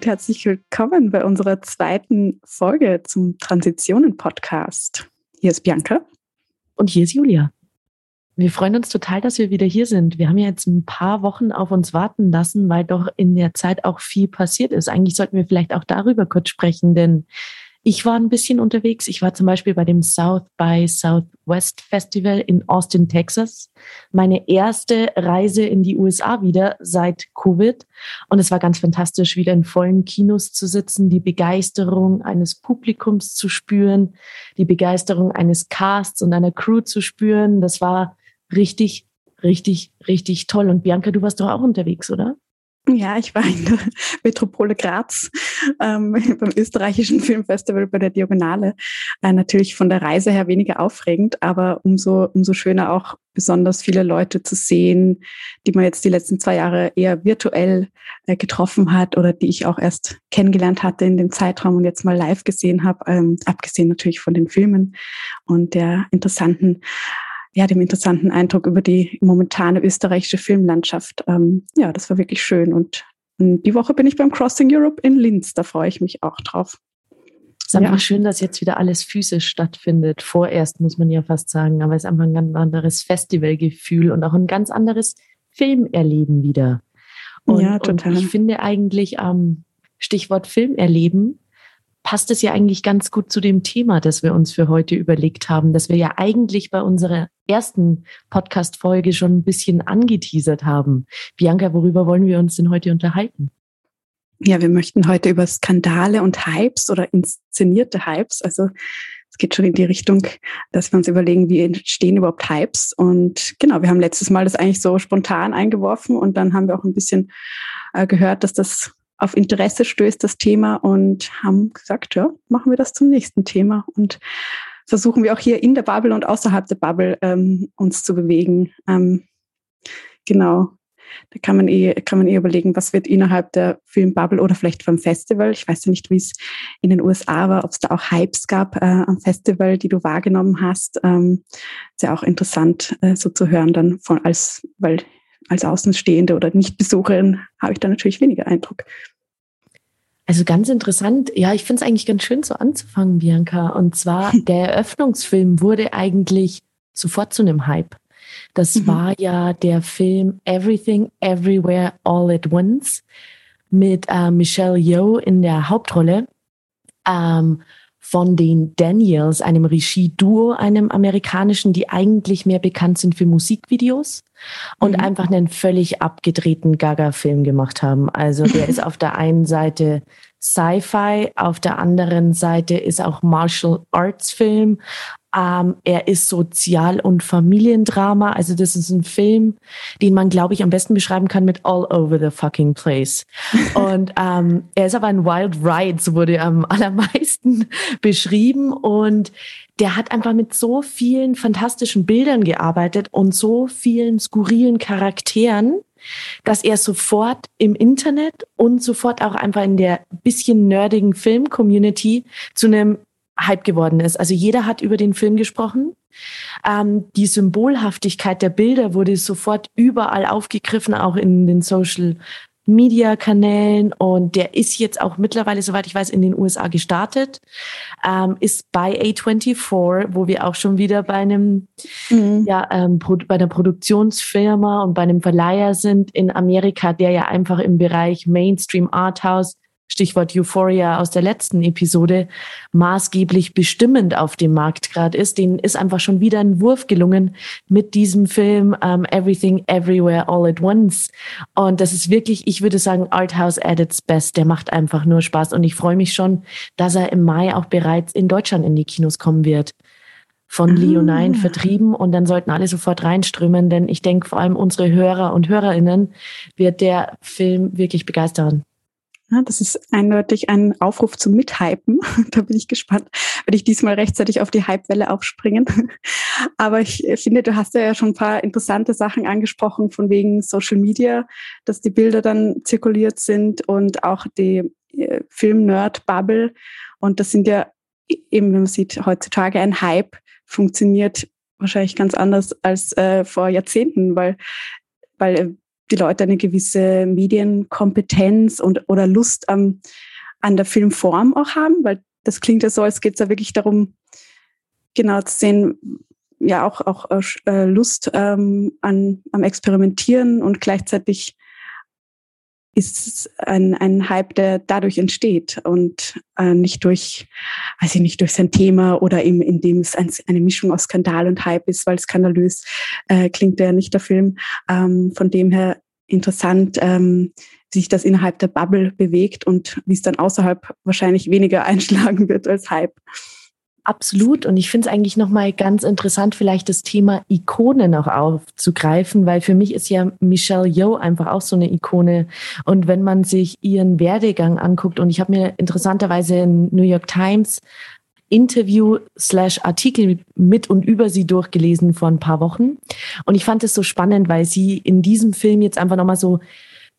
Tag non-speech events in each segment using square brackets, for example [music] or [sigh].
Und herzlich willkommen bei unserer zweiten Folge zum Transitionen-Podcast. Hier ist Bianca. Und hier ist Julia. Wir freuen uns total, dass wir wieder hier sind. Wir haben ja jetzt ein paar Wochen auf uns warten lassen, weil doch in der Zeit auch viel passiert ist. Eigentlich sollten wir vielleicht auch darüber kurz sprechen, denn ich war ein bisschen unterwegs. Ich war zum Beispiel bei dem South by Southwest Festival in Austin, Texas. Meine erste Reise in die USA wieder seit Covid. Und es war ganz fantastisch, wieder in vollen Kinos zu sitzen, die Begeisterung eines Publikums zu spüren, die Begeisterung eines Casts und einer Crew zu spüren. Das war richtig, richtig, richtig toll. Und Bianca, du warst doch auch unterwegs, oder? Ja, ich war in der [laughs] Metropole Graz ähm, [laughs] beim österreichischen Filmfestival bei der Diagonale. Äh, natürlich von der Reise her weniger aufregend, aber umso, umso schöner auch besonders viele Leute zu sehen, die man jetzt die letzten zwei Jahre eher virtuell äh, getroffen hat oder die ich auch erst kennengelernt hatte in dem Zeitraum und jetzt mal live gesehen habe, ähm, abgesehen natürlich von den Filmen und der interessanten ja, dem interessanten Eindruck über die momentane österreichische Filmlandschaft. Ähm, ja, das war wirklich schön. Und die Woche bin ich beim Crossing Europe in Linz. Da freue ich mich auch drauf. Es ist einfach ja. schön, dass jetzt wieder alles physisch stattfindet. Vorerst muss man ja fast sagen, aber es ist einfach ein ganz anderes Festivalgefühl und auch ein ganz anderes Filmerleben wieder. Und, ja, total. Und ich finde eigentlich ähm, Stichwort Filmerleben passt es ja eigentlich ganz gut zu dem Thema, das wir uns für heute überlegt haben, dass wir ja eigentlich bei unserer ersten Podcast-Folge schon ein bisschen angeteasert haben. Bianca, worüber wollen wir uns denn heute unterhalten? Ja, wir möchten heute über Skandale und Hypes oder inszenierte Hypes, also es geht schon in die Richtung, dass wir uns überlegen, wie entstehen überhaupt Hypes. Und genau, wir haben letztes Mal das eigentlich so spontan eingeworfen und dann haben wir auch ein bisschen äh, gehört, dass das auf Interesse stößt, das Thema, und haben gesagt, ja, machen wir das zum nächsten Thema und versuchen wir auch hier in der Bubble und außerhalb der Bubble ähm, uns zu bewegen. Ähm, genau. Da kann man eh, kann man eh überlegen, was wird innerhalb der Filmbubble oder vielleicht beim Festival. Ich weiß ja nicht, wie es in den USA war, ob es da auch Hypes gab äh, am Festival, die du wahrgenommen hast. Ähm, ist ja auch interessant, äh, so zu hören dann von als, weil als Außenstehende oder Nichtbesucherin habe ich da natürlich weniger Eindruck. Also ganz interessant. Ja, ich finde es eigentlich ganz schön so anzufangen, Bianca. Und zwar, [laughs] der Eröffnungsfilm wurde eigentlich sofort zu einem Hype. Das mhm. war ja der Film Everything, Everywhere, All at Once mit äh, Michelle Yeoh in der Hauptrolle. Ähm, von den Daniels, einem Regie-Duo, einem amerikanischen, die eigentlich mehr bekannt sind für Musikvideos und mhm. einfach einen völlig abgedrehten Gaga-Film gemacht haben. Also der [laughs] ist auf der einen Seite Sci-Fi, auf der anderen Seite ist auch Martial Arts Film, ähm, er ist Sozial- und Familiendrama. Also das ist ein Film, den man, glaube ich, am besten beschreiben kann mit All Over the Fucking Place. [laughs] und ähm, er ist aber ein Wild Ride, so wurde er am allermeisten [laughs] beschrieben. Und der hat einfach mit so vielen fantastischen Bildern gearbeitet und so vielen skurrilen Charakteren, dass er sofort im Internet und sofort auch einfach in der bisschen nerdigen Film-Community zu einem Hype geworden ist. Also jeder hat über den Film gesprochen. Ähm, die Symbolhaftigkeit der Bilder wurde sofort überall aufgegriffen, auch in den Social Media Kanälen und der ist jetzt auch mittlerweile, soweit ich weiß, in den USA gestartet, ähm, ist bei A24, wo wir auch schon wieder bei einem, mhm. ja, ähm, bei einer Produktionsfirma und bei einem Verleiher sind in Amerika, der ja einfach im Bereich Mainstream Arthouse Stichwort Euphoria aus der letzten Episode, maßgeblich bestimmend auf dem Markt gerade ist. Denen ist einfach schon wieder ein Wurf gelungen mit diesem Film um, ähm, Everything Everywhere All at Once. Und das ist wirklich, ich würde sagen, Arthouse at its best. Der macht einfach nur Spaß. Und ich freue mich schon, dass er im Mai auch bereits in Deutschland in die Kinos kommen wird von ah. Leonine vertrieben und dann sollten alle sofort reinströmen, denn ich denke, vor allem unsere Hörer und Hörerinnen wird der Film wirklich begeistern. Ja, das ist eindeutig ein Aufruf zum Mithypen. [laughs] da bin ich gespannt, werde ich diesmal rechtzeitig auf die Hypewelle aufspringen. [laughs] Aber ich finde, du hast ja schon ein paar interessante Sachen angesprochen, von wegen Social Media, dass die Bilder dann zirkuliert sind und auch die äh, Film-Nerd-Bubble. Und das sind ja eben, wenn man sieht, heutzutage ein Hype funktioniert wahrscheinlich ganz anders als äh, vor Jahrzehnten, weil, weil äh, die Leute eine gewisse Medienkompetenz und oder Lust am, an der Filmform auch haben, weil das klingt ja so, als geht es ja wirklich darum, genau zu sehen, ja auch, auch äh, Lust ähm, an, am Experimentieren und gleichzeitig ist ein, ein Hype, der dadurch entsteht und äh, nicht durch, weiß ich nicht, durch sein Thema oder eben indem es ein, eine Mischung aus Skandal und Hype ist, weil skandalös äh, klingt ja nicht der Film. Ähm, von dem her interessant, ähm, sich das innerhalb der Bubble bewegt und wie es dann außerhalb wahrscheinlich weniger [laughs] einschlagen wird als Hype. Absolut. Und ich finde es eigentlich nochmal ganz interessant, vielleicht das Thema Ikone noch aufzugreifen, weil für mich ist ja Michelle Yeoh einfach auch so eine Ikone. Und wenn man sich ihren Werdegang anguckt, und ich habe mir interessanterweise in New York Times Interview slash Artikel mit und über sie durchgelesen vor ein paar Wochen. Und ich fand es so spannend, weil sie in diesem Film jetzt einfach nochmal so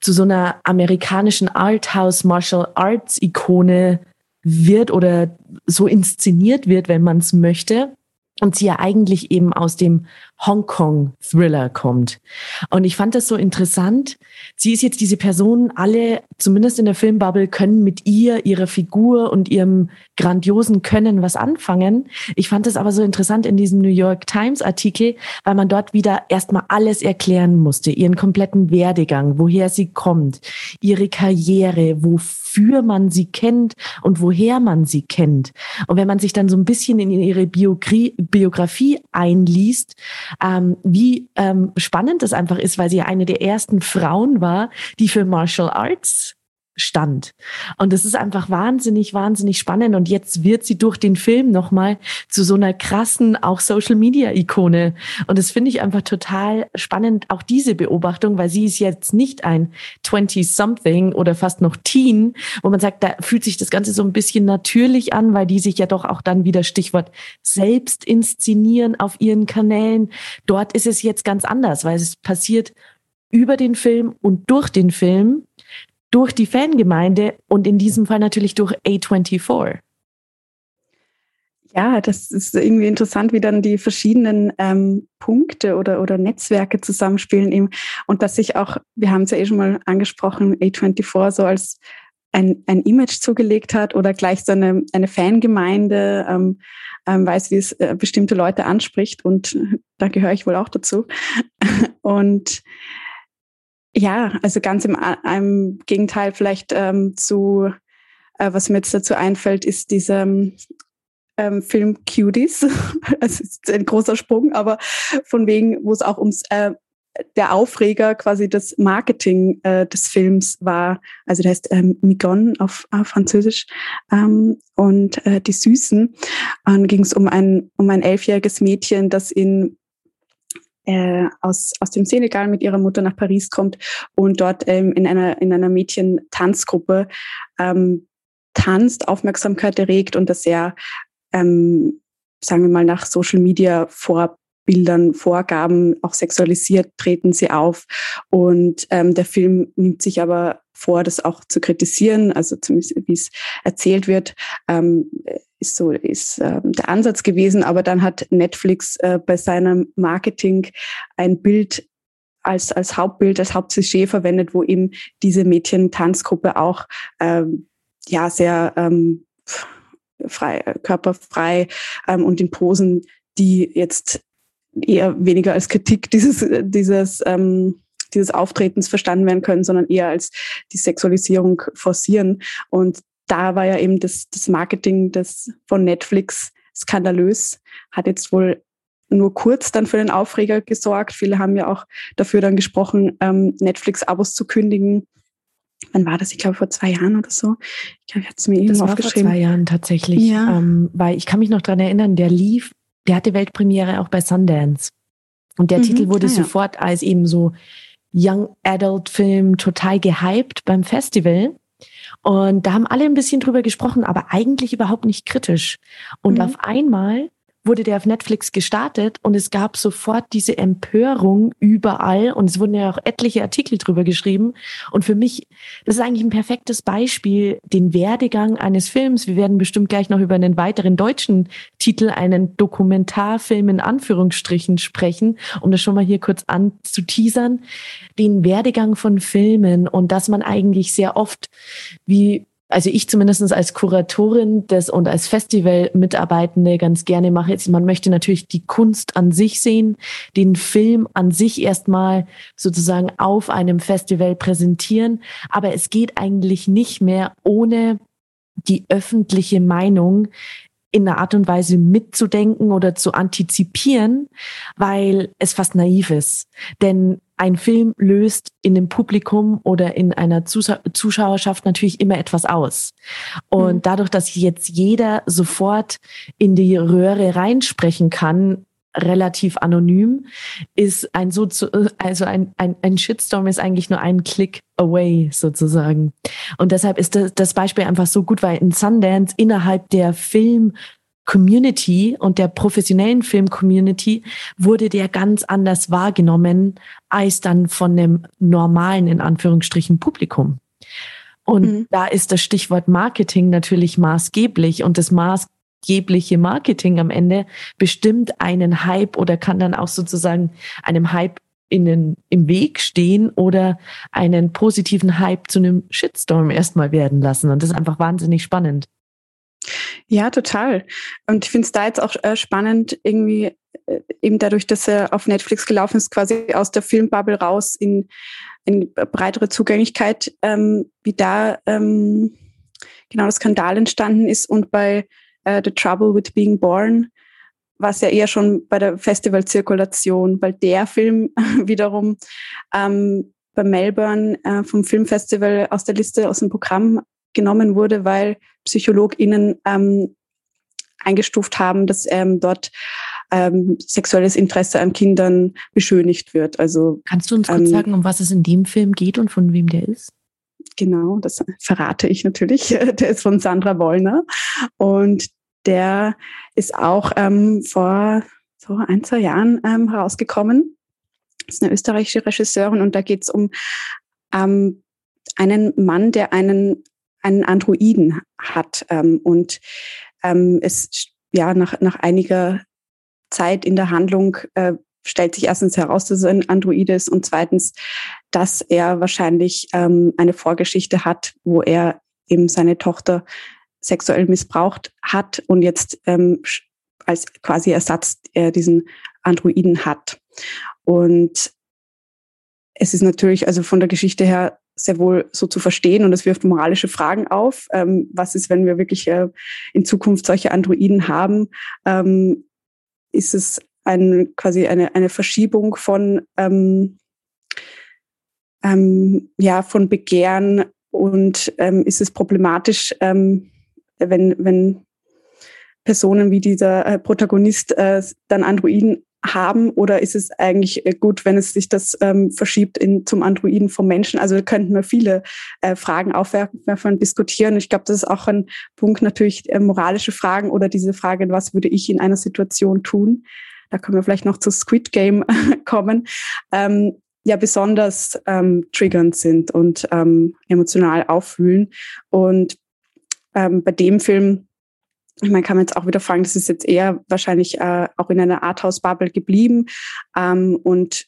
zu so einer amerikanischen Arthouse Martial Arts Ikone wird oder so inszeniert wird, wenn man es möchte. Und sie ja eigentlich eben aus dem Hongkong-Thriller kommt. Und ich fand das so interessant. Sie ist jetzt diese Person, alle, zumindest in der Filmbubble, können mit ihr, ihrer Figur und ihrem grandiosen Können was anfangen. Ich fand das aber so interessant in diesem New York Times-Artikel, weil man dort wieder erstmal alles erklären musste, ihren kompletten Werdegang, woher sie kommt, ihre Karriere, wofür man sie kennt und woher man sie kennt. Und wenn man sich dann so ein bisschen in ihre Biografie, Biografie einliest, ähm, wie ähm, spannend das einfach ist, weil sie eine der ersten Frauen war, die für Martial Arts stand. Und das ist einfach wahnsinnig, wahnsinnig spannend. Und jetzt wird sie durch den Film nochmal zu so einer krassen, auch Social Media Ikone. Und das finde ich einfach total spannend, auch diese Beobachtung, weil sie ist jetzt nicht ein 20-something oder fast noch Teen, wo man sagt, da fühlt sich das Ganze so ein bisschen natürlich an, weil die sich ja doch auch dann wieder Stichwort selbst inszenieren auf ihren Kanälen. Dort ist es jetzt ganz anders, weil es passiert über den Film und durch den Film durch die Fangemeinde und in diesem Fall natürlich durch A24. Ja, das ist irgendwie interessant, wie dann die verschiedenen ähm, Punkte oder, oder Netzwerke zusammenspielen eben. Und dass sich auch, wir haben es ja eh schon mal angesprochen, A24 so als ein, ein Image zugelegt hat oder gleich so eine, eine Fangemeinde, ähm, ähm, weiß, wie es äh, bestimmte Leute anspricht. Und da gehöre ich wohl auch dazu. [laughs] und ja, also ganz im, im Gegenteil vielleicht ähm, zu, äh, was mir jetzt dazu einfällt, ist dieser ähm, Film Cuties. [laughs] Es ist ein großer Sprung, aber von wegen, wo es auch ums äh, der Aufreger quasi das Marketing äh, des Films war. Also der heißt ähm, Migon auf, auf Französisch ähm, und äh, die Süßen. Und ging es um ein um ein elfjähriges Mädchen, das in äh, aus, aus dem Senegal mit ihrer Mutter nach Paris kommt und dort ähm, in einer, in einer Mädchen-Tanzgruppe ähm, tanzt, Aufmerksamkeit erregt und das sehr, ähm, sagen wir mal, nach Social Media Vorbildern, Vorgaben auch sexualisiert treten sie auf. Und ähm, der Film nimmt sich aber vor, das auch zu kritisieren, also zumindest wie es erzählt wird. Ähm, ist so ist äh, der Ansatz gewesen, aber dann hat Netflix äh, bei seinem Marketing ein Bild als, als Hauptbild, als Hauptsujet verwendet, wo eben diese Mädchen-Tanzgruppe auch ähm, ja sehr ähm, frei, körperfrei ähm, und in Posen, die jetzt eher weniger als Kritik dieses, dieses, ähm, dieses Auftretens verstanden werden können, sondern eher als die Sexualisierung forcieren. Und da war ja eben das, das Marketing des, von Netflix skandalös, hat jetzt wohl nur kurz dann für den Aufreger gesorgt. Viele haben ja auch dafür dann gesprochen, ähm, Netflix-Abos zu kündigen. Wann war das? Ich glaube vor zwei Jahren oder so. Ich glaube, ich hatte es mir irgendwo das war aufgeschrieben. Vor zwei Jahren tatsächlich, ja. ähm, weil ich kann mich noch dran erinnern, der lief, der hatte Weltpremiere auch bei Sundance. Und der mhm. Titel wurde ah, ja. sofort als eben so Young Adult Film total gehypt beim Festival. Und da haben alle ein bisschen drüber gesprochen, aber eigentlich überhaupt nicht kritisch. Und mhm. auf einmal wurde der auf Netflix gestartet und es gab sofort diese Empörung überall und es wurden ja auch etliche Artikel drüber geschrieben. Und für mich, das ist eigentlich ein perfektes Beispiel, den Werdegang eines Films. Wir werden bestimmt gleich noch über einen weiteren deutschen Titel, einen Dokumentarfilm in Anführungsstrichen sprechen, um das schon mal hier kurz anzuteasern. Den Werdegang von Filmen und dass man eigentlich sehr oft, wie also ich zumindest als Kuratorin des und als Festival-Mitarbeitende ganz gerne mache, ist, man möchte natürlich die Kunst an sich sehen, den Film an sich erstmal sozusagen auf einem Festival präsentieren. Aber es geht eigentlich nicht mehr ohne die öffentliche Meinung in einer Art und Weise mitzudenken oder zu antizipieren, weil es fast naiv ist. Denn ein Film löst in dem Publikum oder in einer Zuschauerschaft natürlich immer etwas aus. Und mhm. dadurch, dass jetzt jeder sofort in die Röhre reinsprechen kann, relativ anonym, ist ein so also ein, ein, ein Shitstorm ist eigentlich nur ein Click away sozusagen. Und deshalb ist das, das Beispiel einfach so gut, weil in Sundance innerhalb der Film Community und der professionellen Film-Community wurde der ganz anders wahrgenommen als dann von dem normalen, in Anführungsstrichen, Publikum. Und mhm. da ist das Stichwort Marketing natürlich maßgeblich und das maßgebliche Marketing am Ende bestimmt einen Hype oder kann dann auch sozusagen einem Hype in den, im Weg stehen oder einen positiven Hype zu einem Shitstorm erstmal werden lassen. Und das ist einfach wahnsinnig spannend. Ja, total. Und ich finde es da jetzt auch äh, spannend, irgendwie äh, eben dadurch, dass er auf Netflix gelaufen ist, quasi aus der Filmbubble raus in, in breitere Zugänglichkeit, ähm, wie da ähm, genau das Skandal entstanden ist und bei äh, The Trouble with Being Born war es ja eher schon bei der Festivalzirkulation, weil der Film [laughs] wiederum ähm, bei Melbourne äh, vom Filmfestival aus der Liste, aus dem Programm genommen wurde, weil PsychologInnen ähm, eingestuft haben, dass ähm, dort ähm, sexuelles Interesse an Kindern beschönigt wird. Also kannst du uns kurz ähm, sagen, um was es in dem Film geht und von wem der ist? Genau, das verrate ich natürlich. [laughs] Der ist von Sandra Wollner und der ist auch ähm, vor so ein, zwei Jahren ähm, herausgekommen. Das ist eine österreichische Regisseurin und da geht es um ähm, einen Mann, der einen einen Androiden hat. Ähm, und ähm, es ja nach, nach einiger Zeit in der Handlung äh, stellt sich erstens heraus, dass es ein Android ist und zweitens, dass er wahrscheinlich ähm, eine Vorgeschichte hat, wo er eben seine Tochter sexuell missbraucht hat und jetzt ähm, als quasi Ersatz äh, diesen Androiden hat. Und es ist natürlich also von der Geschichte her sehr wohl so zu verstehen und es wirft moralische Fragen auf. Ähm, was ist, wenn wir wirklich äh, in Zukunft solche Androiden haben? Ähm, ist es ein, quasi eine, eine Verschiebung von, ähm, ähm ja, von Begehren und ähm, ist es problematisch, ähm, wenn, wenn Personen wie dieser äh, Protagonist äh, dann Androiden haben oder ist es eigentlich äh, gut, wenn es sich das ähm, verschiebt in, zum Androiden vom Menschen? Also könnten wir viele äh, Fragen aufwerfen diskutieren. Ich glaube, das ist auch ein Punkt natürlich äh, moralische Fragen oder diese Frage, was würde ich in einer Situation tun? Da können wir vielleicht noch zu Squid Game [laughs] kommen. Ähm, ja besonders ähm, triggernd sind und ähm, emotional auffühlen. Und ähm, bei dem Film man kann jetzt auch wieder fragen, das ist jetzt eher wahrscheinlich äh, auch in einer Arthouse-Bubble geblieben. Ähm, und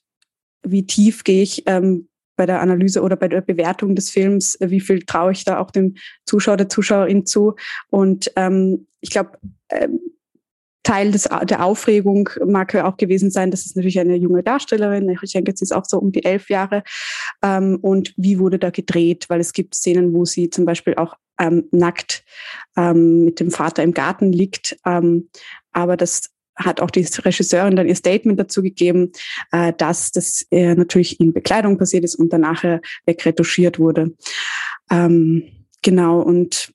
wie tief gehe ich ähm, bei der Analyse oder bei der Bewertung des Films, wie viel traue ich da auch dem Zuschauer, der Zuschauerin zu. Und ähm, ich glaube, ähm, Teil des, der Aufregung mag ja auch gewesen sein, dass es natürlich eine junge Darstellerin, ich denke, sie ist auch so um die elf Jahre. Ähm, und wie wurde da gedreht? Weil es gibt Szenen, wo sie zum Beispiel auch ähm, nackt ähm, mit dem Vater im Garten liegt. Ähm, aber das hat auch die Regisseurin dann ihr Statement dazu gegeben, äh, dass das äh, natürlich in Bekleidung passiert ist und danach äh, wegretuschiert wurde. Ähm, genau, und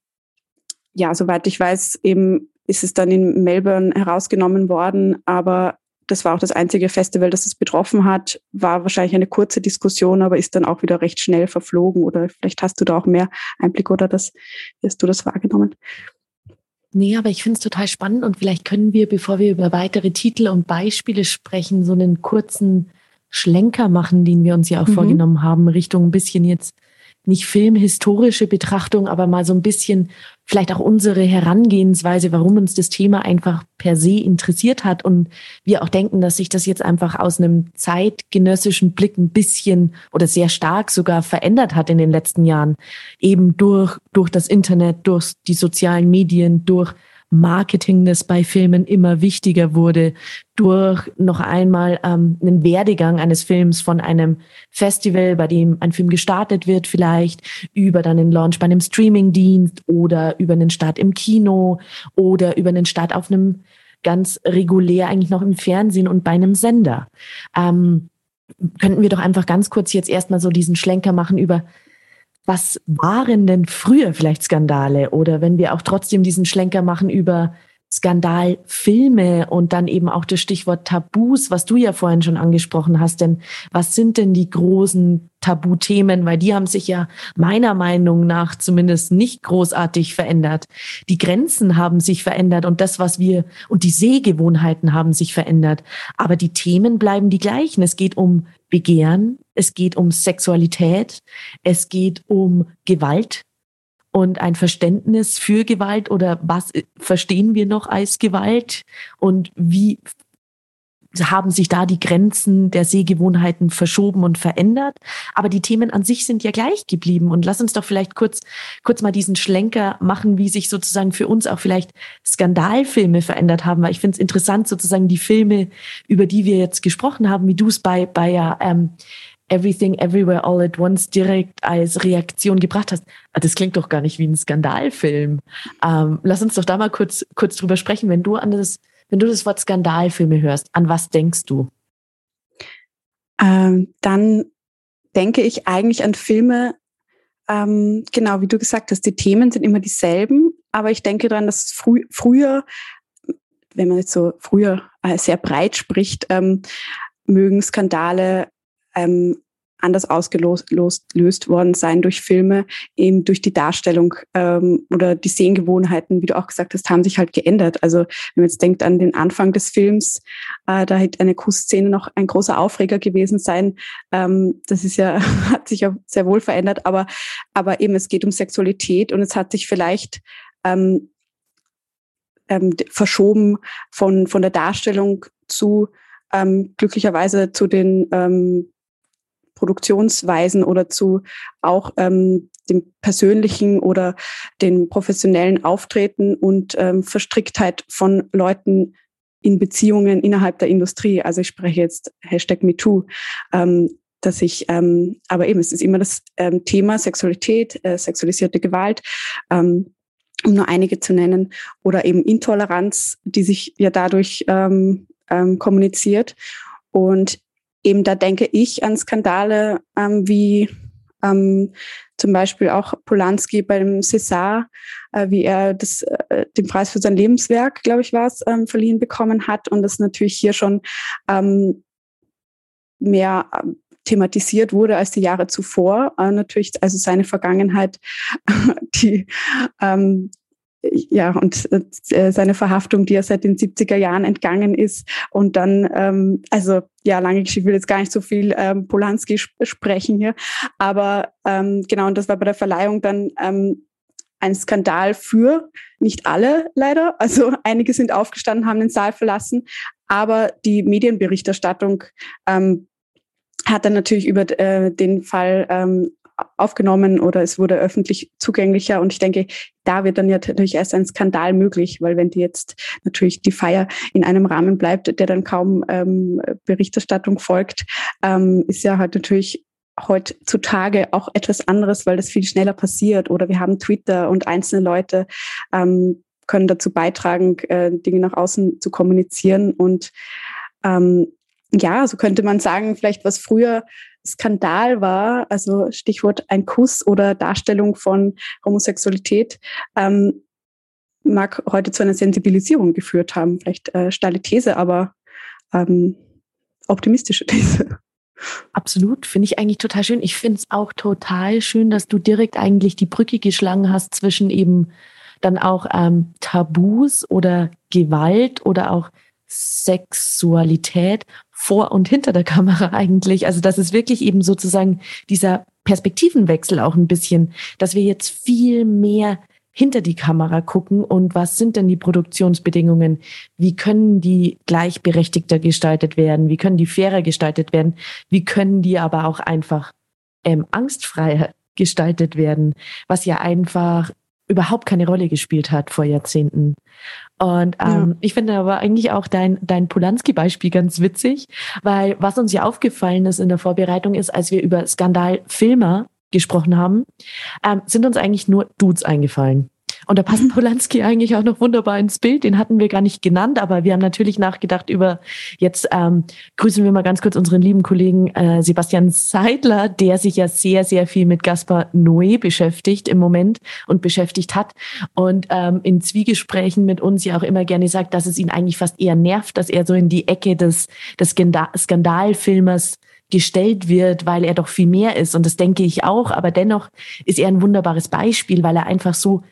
ja, soweit ich weiß, eben ist es dann in Melbourne herausgenommen worden, aber das war auch das einzige Festival, das es betroffen hat. War wahrscheinlich eine kurze Diskussion, aber ist dann auch wieder recht schnell verflogen. Oder vielleicht hast du da auch mehr Einblick oder das, hast du das wahrgenommen? Nee, aber ich finde es total spannend und vielleicht können wir, bevor wir über weitere Titel und Beispiele sprechen, so einen kurzen Schlenker machen, den wir uns ja auch mhm. vorgenommen haben, Richtung ein bisschen jetzt nicht filmhistorische Betrachtung, aber mal so ein bisschen vielleicht auch unsere Herangehensweise, warum uns das Thema einfach per se interessiert hat und wir auch denken, dass sich das jetzt einfach aus einem zeitgenössischen Blick ein bisschen oder sehr stark sogar verändert hat in den letzten Jahren. Eben durch, durch das Internet, durch die sozialen Medien, durch Marketing, das bei Filmen immer wichtiger wurde, durch noch einmal ähm, einen Werdegang eines Films von einem Festival, bei dem ein Film gestartet wird vielleicht, über dann den Launch bei einem Streamingdienst oder über einen Start im Kino oder über einen Start auf einem ganz regulär eigentlich noch im Fernsehen und bei einem Sender. Ähm, könnten wir doch einfach ganz kurz jetzt erstmal so diesen Schlenker machen über was waren denn früher vielleicht Skandale? Oder wenn wir auch trotzdem diesen Schlenker machen über Skandalfilme und dann eben auch das Stichwort Tabus, was du ja vorhin schon angesprochen hast. Denn was sind denn die großen Tabuthemen? Weil die haben sich ja meiner Meinung nach zumindest nicht großartig verändert. Die Grenzen haben sich verändert und das, was wir und die Sehgewohnheiten haben sich verändert. Aber die Themen bleiben die gleichen. Es geht um Begehren, es geht um Sexualität, es geht um Gewalt und ein Verständnis für Gewalt oder was verstehen wir noch als Gewalt und wie haben sich da die Grenzen der Sehgewohnheiten verschoben und verändert. Aber die Themen an sich sind ja gleich geblieben. Und lass uns doch vielleicht kurz, kurz mal diesen Schlenker machen, wie sich sozusagen für uns auch vielleicht Skandalfilme verändert haben. Weil ich finde es interessant, sozusagen die Filme, über die wir jetzt gesprochen haben, wie du es bei, bei ja, ähm, Everything Everywhere All at Once direkt als Reaktion gebracht hast. Ah, das klingt doch gar nicht wie ein Skandalfilm. Ähm, lass uns doch da mal kurz, kurz drüber sprechen. Wenn du an das, wenn du das Wort Skandalfilme hörst, an was denkst du? Ähm, dann denke ich eigentlich an Filme, ähm, genau wie du gesagt hast, die Themen sind immer dieselben, aber ich denke daran, dass frü früher, wenn man jetzt so früher äh, sehr breit spricht, ähm, mögen Skandale ähm, anders ausgelöst löst worden sein durch Filme, eben durch die Darstellung ähm, oder die Sehgewohnheiten, wie du auch gesagt hast, haben sich halt geändert. Also wenn man jetzt denkt an den Anfang des Films, äh, da hätte eine Kussszene noch ein großer Aufreger gewesen sein. Ähm, das ist ja, [laughs] hat sich ja sehr wohl verändert, aber, aber eben es geht um Sexualität und es hat sich vielleicht ähm, ähm, verschoben von, von der Darstellung zu ähm, glücklicherweise zu den ähm, Produktionsweisen oder zu auch ähm, dem persönlichen oder den professionellen Auftreten und ähm, Verstricktheit von Leuten in Beziehungen innerhalb der Industrie. Also ich spreche jetzt Hashtag MeToo. Ähm, dass ich, ähm, aber eben, es ist immer das ähm, Thema Sexualität, äh, sexualisierte Gewalt, ähm, um nur einige zu nennen, oder eben Intoleranz, die sich ja dadurch ähm, ähm, kommuniziert. Und eben da denke ich an Skandale ähm, wie ähm, zum Beispiel auch Polanski beim César, äh, wie er das, äh, den Preis für sein Lebenswerk, glaube ich, war es, ähm, verliehen bekommen hat und das natürlich hier schon ähm, mehr ähm, thematisiert wurde als die Jahre zuvor. Äh, natürlich, also seine Vergangenheit, [laughs] die ähm, ja, und äh, seine Verhaftung, die er seit den 70er Jahren entgangen ist. Und dann, ähm, also ja, lange Geschichte, ich will jetzt gar nicht so viel ähm, Polanski sp sprechen hier. Aber ähm, genau, und das war bei der Verleihung dann ähm, ein Skandal für nicht alle leider. Also einige sind aufgestanden, haben den Saal verlassen, aber die Medienberichterstattung ähm, hat dann natürlich über äh, den Fall ähm, aufgenommen oder es wurde öffentlich zugänglicher. Und ich denke, da wird dann ja natürlich erst ein Skandal möglich, weil wenn die jetzt natürlich die Feier in einem Rahmen bleibt, der dann kaum ähm, Berichterstattung folgt, ähm, ist ja halt natürlich heutzutage auch etwas anderes, weil das viel schneller passiert. Oder wir haben Twitter und einzelne Leute ähm, können dazu beitragen, äh, Dinge nach außen zu kommunizieren. Und ähm, ja, so könnte man sagen, vielleicht was früher Skandal war, also Stichwort ein Kuss oder Darstellung von Homosexualität, ähm, mag heute zu einer Sensibilisierung geführt haben. Vielleicht äh, steile These, aber ähm, optimistische These. Absolut, finde ich eigentlich total schön. Ich finde es auch total schön, dass du direkt eigentlich die Brücke geschlagen hast zwischen eben dann auch ähm, Tabus oder Gewalt oder auch Sexualität vor und hinter der Kamera [laughs] eigentlich. Also das ist wirklich eben sozusagen dieser Perspektivenwechsel auch ein bisschen, dass wir jetzt viel mehr hinter die Kamera gucken und was sind denn die Produktionsbedingungen? Wie können die gleichberechtigter gestaltet werden? Wie können die fairer gestaltet werden? Wie können die aber auch einfach ähm, angstfreier gestaltet werden? Was ja einfach überhaupt keine Rolle gespielt hat vor Jahrzehnten. Und ähm, ja. ich finde aber eigentlich auch dein, dein Polanski-Beispiel ganz witzig, weil was uns ja aufgefallen ist in der Vorbereitung ist, als wir über Skandalfilmer gesprochen haben, ähm, sind uns eigentlich nur Dudes eingefallen. Und da passt. [laughs] Polanski eigentlich auch noch wunderbar ins Bild. Den hatten wir gar nicht genannt, aber wir haben natürlich nachgedacht über, jetzt ähm, grüßen wir mal ganz kurz unseren lieben Kollegen äh, Sebastian Seidler, der sich ja sehr, sehr viel mit Gaspar Noé beschäftigt im Moment und beschäftigt hat. Und ähm, in Zwiegesprächen mit uns ja auch immer gerne sagt, dass es ihn eigentlich fast eher nervt, dass er so in die Ecke des, des Skandalfilmers gestellt wird, weil er doch viel mehr ist. Und das denke ich auch. Aber dennoch ist er ein wunderbares Beispiel, weil er einfach so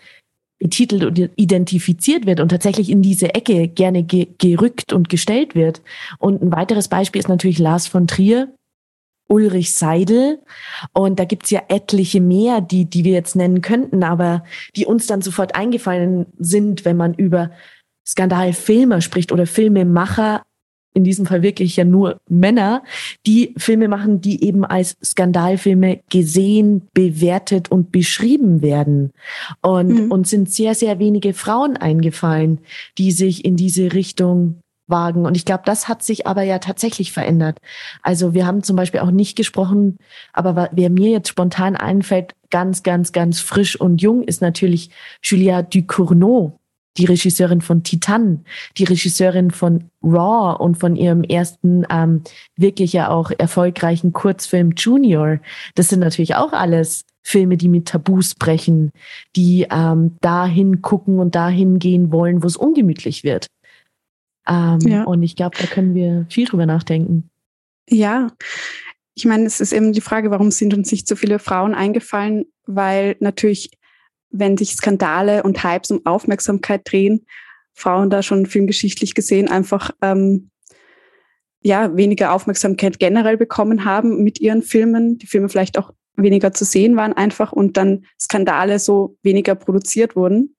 betitelt und identifiziert wird und tatsächlich in diese Ecke gerne ge gerückt und gestellt wird. Und ein weiteres Beispiel ist natürlich Lars von Trier, Ulrich Seidel. Und da gibt's ja etliche mehr, die, die wir jetzt nennen könnten, aber die uns dann sofort eingefallen sind, wenn man über Skandalfilmer spricht oder Filmemacher in diesem Fall wirklich ja nur Männer, die Filme machen, die eben als Skandalfilme gesehen, bewertet und beschrieben werden. Und mhm. uns sind sehr, sehr wenige Frauen eingefallen, die sich in diese Richtung wagen. Und ich glaube, das hat sich aber ja tatsächlich verändert. Also wir haben zum Beispiel auch nicht gesprochen, aber wer mir jetzt spontan einfällt, ganz, ganz, ganz frisch und jung, ist natürlich Julia Ducournau die Regisseurin von Titan, die Regisseurin von Raw und von ihrem ersten ähm, wirklich ja auch erfolgreichen Kurzfilm Junior. Das sind natürlich auch alles Filme, die mit Tabus brechen, die ähm, dahin gucken und dahin gehen wollen, wo es ungemütlich wird. Ähm, ja. Und ich glaube, da können wir viel drüber nachdenken. Ja, ich meine, es ist eben die Frage, warum sind uns nicht so viele Frauen eingefallen, weil natürlich wenn sich Skandale und Hypes um Aufmerksamkeit drehen, Frauen da schon filmgeschichtlich gesehen einfach ähm, ja weniger Aufmerksamkeit generell bekommen haben mit ihren Filmen, die Filme vielleicht auch weniger zu sehen waren einfach und dann Skandale so weniger produziert wurden.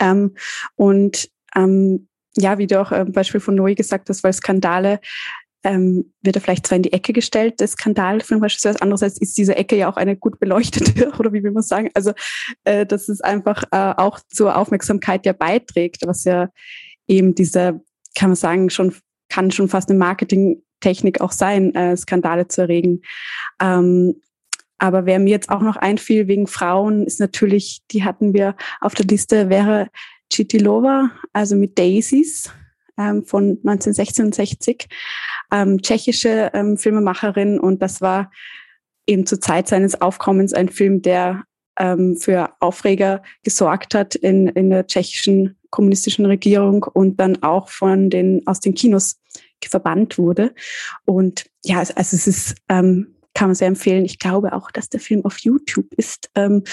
Ähm, und ähm, ja, wie du auch im Beispiel von Noe gesagt hast, weil Skandale ähm, wird er vielleicht zwar in die Ecke gestellt, der Skandalfilm beispielsweise. Andererseits ist diese Ecke ja auch eine gut beleuchtete, [laughs] oder wie will man sagen? Also, äh, dass es einfach äh, auch zur Aufmerksamkeit ja beiträgt, was ja eben diese, kann man sagen, schon, kann schon fast eine Marketingtechnik auch sein, äh, Skandale zu erregen. Ähm, aber wer mir jetzt auch noch einfiel wegen Frauen, ist natürlich, die hatten wir auf der Liste, wäre Chitilova, also mit Daisies ähm, von 1966, ähm, tschechische ähm, Filmemacherin und das war eben zur Zeit seines Aufkommens ein Film, der ähm, für Aufreger gesorgt hat in, in der tschechischen kommunistischen Regierung und dann auch von den aus den Kinos verbannt wurde. Und ja, also es ist ähm, kann man sehr empfehlen. Ich glaube auch, dass der Film auf YouTube ist. Ähm,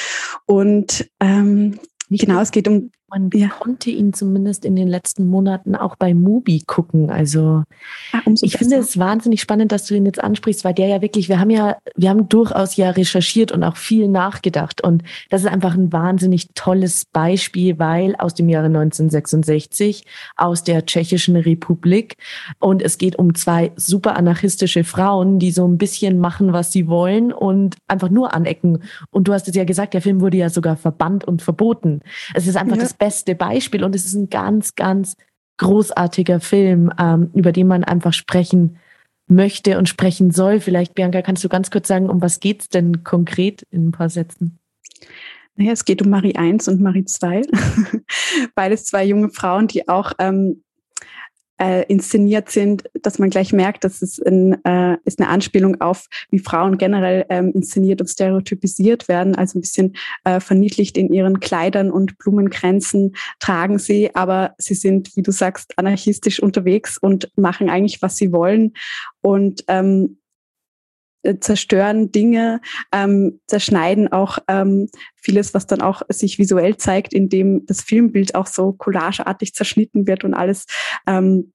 und ähm, genau, es geht um Man ja. konnte ihn zumindest in den letzten Monaten auch bei Mubi gucken. Also ah, ich finde es wahnsinnig spannend, dass du ihn jetzt ansprichst, weil der ja wirklich, wir haben ja, wir haben durchaus ja recherchiert und auch viel nachgedacht. Und das ist einfach ein wahnsinnig tolles Beispiel, weil aus dem Jahre 1966 aus der Tschechischen Republik und es geht um zwei super anarchistische Frauen, die so ein bisschen machen, was sie wollen und einfach nur anecken. Und du hast es ja gesagt, der Film wurde ja sogar verbannt und verboten. Es ist einfach ja. das beste Beispiel und es ist ein ganz, ganz großartiger Film, ähm, über den man einfach sprechen möchte und sprechen soll. Vielleicht, Bianca, kannst du ganz kurz sagen, um was geht es denn konkret in ein paar Sätzen? Naja, es geht um Marie 1 und Marie 2. [laughs] Beides zwei junge Frauen, die auch ähm, äh, inszeniert sind, dass man gleich merkt, dass es ein, äh, ist eine Anspielung auf, wie Frauen generell ähm, inszeniert und stereotypisiert werden. Also ein bisschen äh, verniedlicht in ihren Kleidern und Blumenkränzen tragen sie, aber sie sind, wie du sagst, anarchistisch unterwegs und machen eigentlich, was sie wollen. Und ähm, äh, zerstören Dinge, ähm, zerschneiden auch ähm, vieles, was dann auch sich visuell zeigt, indem das Filmbild auch so collageartig zerschnitten wird und alles ähm,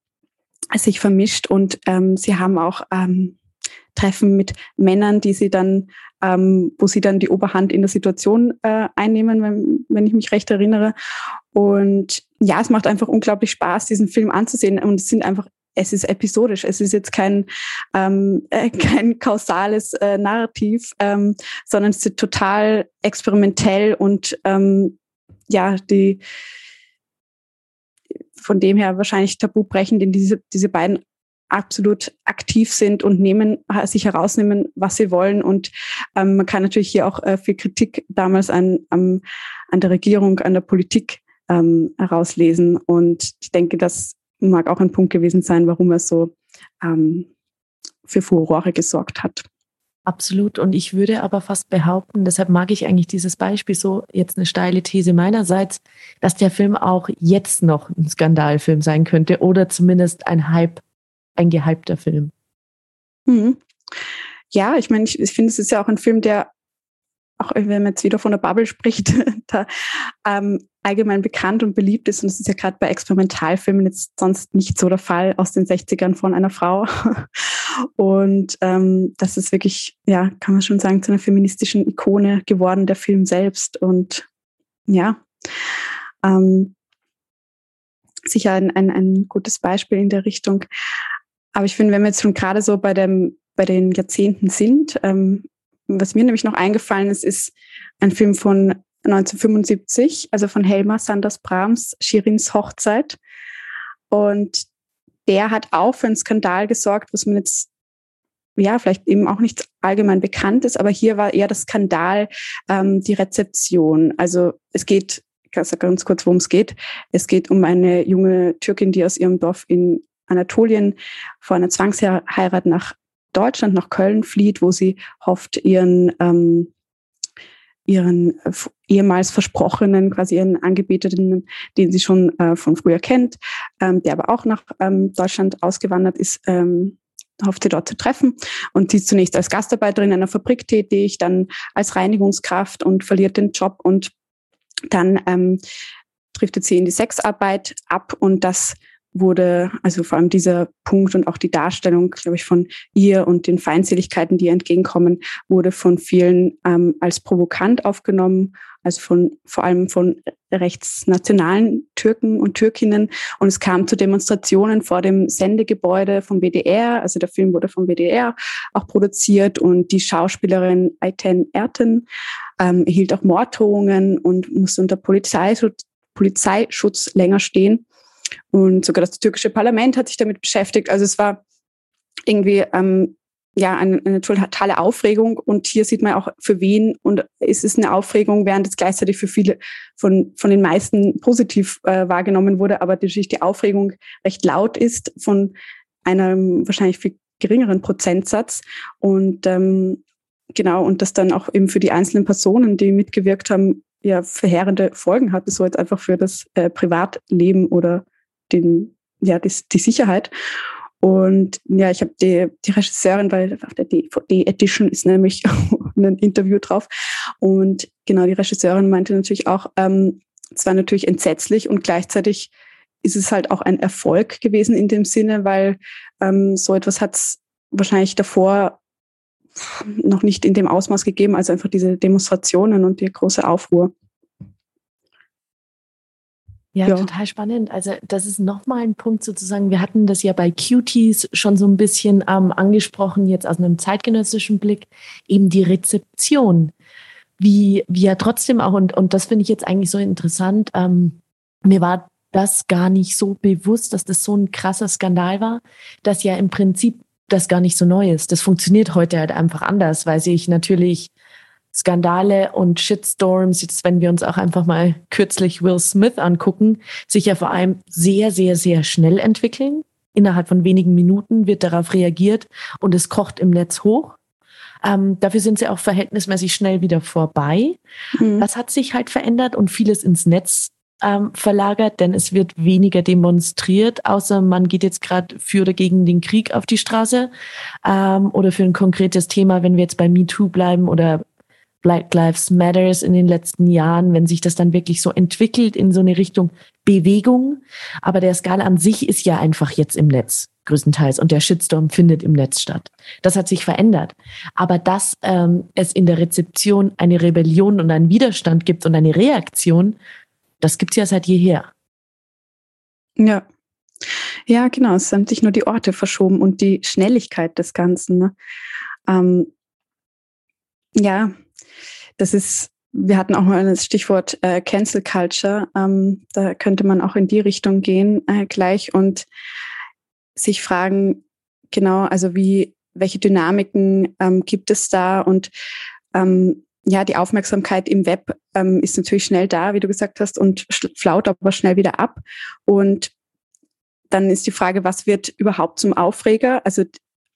sich vermischt. Und ähm, sie haben auch ähm, Treffen mit Männern, die sie dann, ähm, wo sie dann die Oberhand in der Situation äh, einnehmen, wenn, wenn ich mich recht erinnere. Und ja, es macht einfach unglaublich Spaß, diesen Film anzusehen. Und es sind einfach es ist episodisch, es ist jetzt kein, ähm, äh, [laughs] kein kausales äh, Narrativ, ähm, sondern es ist total experimentell und ähm, ja, die von dem her wahrscheinlich tabu brechen, denn diese, diese beiden absolut aktiv sind und nehmen, sich herausnehmen, was sie wollen. Und ähm, man kann natürlich hier auch äh, viel Kritik damals an, an, an der Regierung, an der Politik ähm, herauslesen. Und ich denke, dass mag auch ein Punkt gewesen sein, warum er so ähm, für Furore gesorgt hat. Absolut. Und ich würde aber fast behaupten, deshalb mag ich eigentlich dieses Beispiel so, jetzt eine steile These meinerseits, dass der Film auch jetzt noch ein Skandalfilm sein könnte oder zumindest ein Hype, ein gehypter Film. Mhm. Ja, ich meine, ich, ich finde, es ist ja auch ein Film, der auch wenn man jetzt wieder von der Bubble spricht, [laughs] da ähm, allgemein bekannt und beliebt ist. Und das ist ja gerade bei Experimentalfilmen jetzt sonst nicht so der Fall aus den 60ern von einer Frau. [laughs] Und ähm, das ist wirklich, ja, kann man schon sagen, zu einer feministischen Ikone geworden, der Film selbst. Und ja, ähm, sicher ein, ein, ein gutes Beispiel in der Richtung. Aber ich finde, wenn wir jetzt schon gerade so bei dem bei den Jahrzehnten sind, ähm, was mir nämlich noch eingefallen ist, ist ein Film von 1975, also von Helma Sanders Brahms, Shirins Hochzeit. Und der hat auch für einen Skandal gesorgt, was man jetzt ja, vielleicht eben auch nicht allgemein bekannt ist, aber hier war eher das Skandal ähm, die Rezeption. Also es geht, ich sagen ganz kurz, worum es geht. Es geht um eine junge Türkin, die aus ihrem Dorf in Anatolien vor einer Zwangsheirat nach Deutschland, nach Köln flieht, wo sie hofft, ihren, ähm, ihren äh, ehemals versprochenen, quasi ihren Angebeteten, den sie schon äh, von früher kennt, ähm, der aber auch nach ähm, Deutschland ausgewandert ist, ähm, hofft sie dort zu treffen. Und sie ist zunächst als Gastarbeiterin in einer Fabrik tätig, dann als Reinigungskraft und verliert den Job und dann ähm, driftet sie in die Sexarbeit ab und das wurde, also vor allem dieser Punkt und auch die Darstellung, glaube ich, von ihr und den Feindseligkeiten, die ihr entgegenkommen, wurde von vielen ähm, als provokant aufgenommen, also von vor allem von rechtsnationalen Türken und Türkinnen. Und es kam zu Demonstrationen vor dem Sendegebäude vom WDR. Also der Film wurde vom WDR auch produziert und die Schauspielerin Ayten Erten ähm, erhielt auch Morddrohungen und musste unter Polizeischutz, Polizeischutz länger stehen. Und sogar das türkische Parlament hat sich damit beschäftigt. Also es war irgendwie ähm, ja eine, eine totale Aufregung. Und hier sieht man auch für wen und es ist eine Aufregung, während es gleichzeitig für viele von, von den meisten positiv äh, wahrgenommen wurde, aber natürlich die Aufregung recht laut ist von einem wahrscheinlich viel geringeren Prozentsatz. Und ähm, genau, und das dann auch eben für die einzelnen Personen, die mitgewirkt haben, ja verheerende Folgen hatte, so jetzt einfach für das äh, Privatleben oder den, ja, die, die Sicherheit. Und ja, ich habe die, die Regisseurin, weil auf der DVD-Edition ist nämlich [laughs] ein Interview drauf. Und genau, die Regisseurin meinte natürlich auch, ähm, zwar natürlich entsetzlich und gleichzeitig ist es halt auch ein Erfolg gewesen in dem Sinne, weil ähm, so etwas hat es wahrscheinlich davor noch nicht in dem Ausmaß gegeben, also einfach diese Demonstrationen und die große Aufruhr. Ja, ja, total spannend. Also das ist nochmal ein Punkt sozusagen. Wir hatten das ja bei Cuties schon so ein bisschen ähm, angesprochen, jetzt aus einem zeitgenössischen Blick, eben die Rezeption. Wie, wie ja trotzdem auch, und, und das finde ich jetzt eigentlich so interessant, ähm, mir war das gar nicht so bewusst, dass das so ein krasser Skandal war, dass ja im Prinzip das gar nicht so neu ist. Das funktioniert heute halt einfach anders, weil sich natürlich Skandale und Shitstorms, jetzt wenn wir uns auch einfach mal kürzlich Will Smith angucken, sich ja vor allem sehr, sehr, sehr schnell entwickeln. Innerhalb von wenigen Minuten wird darauf reagiert und es kocht im Netz hoch. Ähm, dafür sind sie auch verhältnismäßig schnell wieder vorbei. Mhm. Das hat sich halt verändert und vieles ins Netz ähm, verlagert, denn es wird weniger demonstriert, außer man geht jetzt gerade für oder gegen den Krieg auf die Straße ähm, oder für ein konkretes Thema, wenn wir jetzt bei MeToo bleiben oder Black Lives Matters in den letzten Jahren, wenn sich das dann wirklich so entwickelt in so eine Richtung Bewegung. Aber der Skala an sich ist ja einfach jetzt im Netz größtenteils und der Shitstorm findet im Netz statt. Das hat sich verändert. Aber dass ähm, es in der Rezeption eine Rebellion und einen Widerstand gibt und eine Reaktion, das gibt's ja seit jeher. Ja. Ja, genau. Es sind nicht nur die Orte verschoben und die Schnelligkeit des Ganzen. Ne? Ähm, ja, das ist, wir hatten auch mal das Stichwort äh, Cancel Culture. Ähm, da könnte man auch in die Richtung gehen äh, gleich und sich fragen, genau, also wie, welche Dynamiken ähm, gibt es da und ähm, ja, die Aufmerksamkeit im Web ähm, ist natürlich schnell da, wie du gesagt hast, und flaut aber schnell wieder ab. Und dann ist die Frage, was wird überhaupt zum Aufreger? Also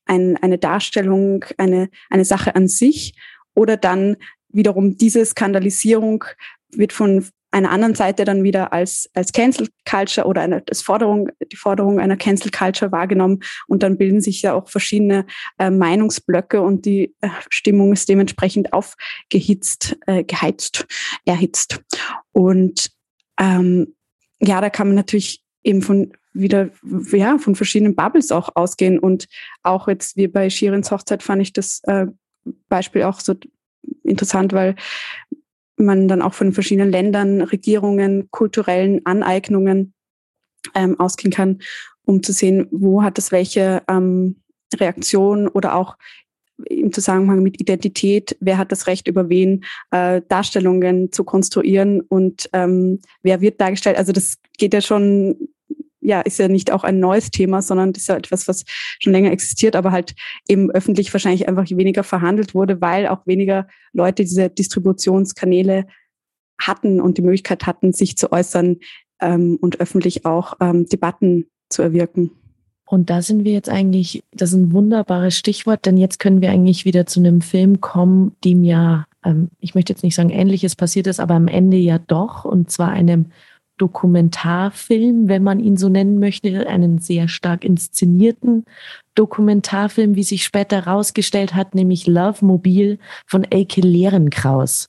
ein, eine Darstellung, eine, eine Sache an sich oder dann wiederum diese Skandalisierung wird von einer anderen Seite dann wieder als, als Cancel Culture oder eine das Forderung, die Forderung einer Cancel Culture wahrgenommen. Und dann bilden sich ja auch verschiedene äh, Meinungsblöcke und die äh, Stimmung ist dementsprechend aufgehitzt, äh, geheizt, erhitzt. Und ähm, ja, da kann man natürlich eben von wieder ja von verschiedenen Bubbles auch ausgehen und auch jetzt wie bei Shirins Hochzeit fand ich das äh, Beispiel auch so interessant, weil man dann auch von verschiedenen Ländern, Regierungen, kulturellen Aneignungen ähm, ausgehen kann, um zu sehen, wo hat das welche ähm, Reaktion oder auch im Zusammenhang mit Identität, wer hat das Recht, über wen äh, Darstellungen zu konstruieren und ähm, wer wird dargestellt. Also das geht ja schon ja, ist ja nicht auch ein neues Thema, sondern das ist ja etwas, was schon länger existiert, aber halt eben öffentlich wahrscheinlich einfach weniger verhandelt wurde, weil auch weniger Leute diese Distributionskanäle hatten und die Möglichkeit hatten, sich zu äußern ähm, und öffentlich auch ähm, Debatten zu erwirken. Und da sind wir jetzt eigentlich, das ist ein wunderbares Stichwort, denn jetzt können wir eigentlich wieder zu einem Film kommen, dem ja, ähm, ich möchte jetzt nicht sagen ähnliches passiert ist, aber am Ende ja doch, und zwar einem Dokumentarfilm, wenn man ihn so nennen möchte, einen sehr stark inszenierten Dokumentarfilm, wie sich später herausgestellt hat, nämlich Love Mobil von Elke Lehrenkraus,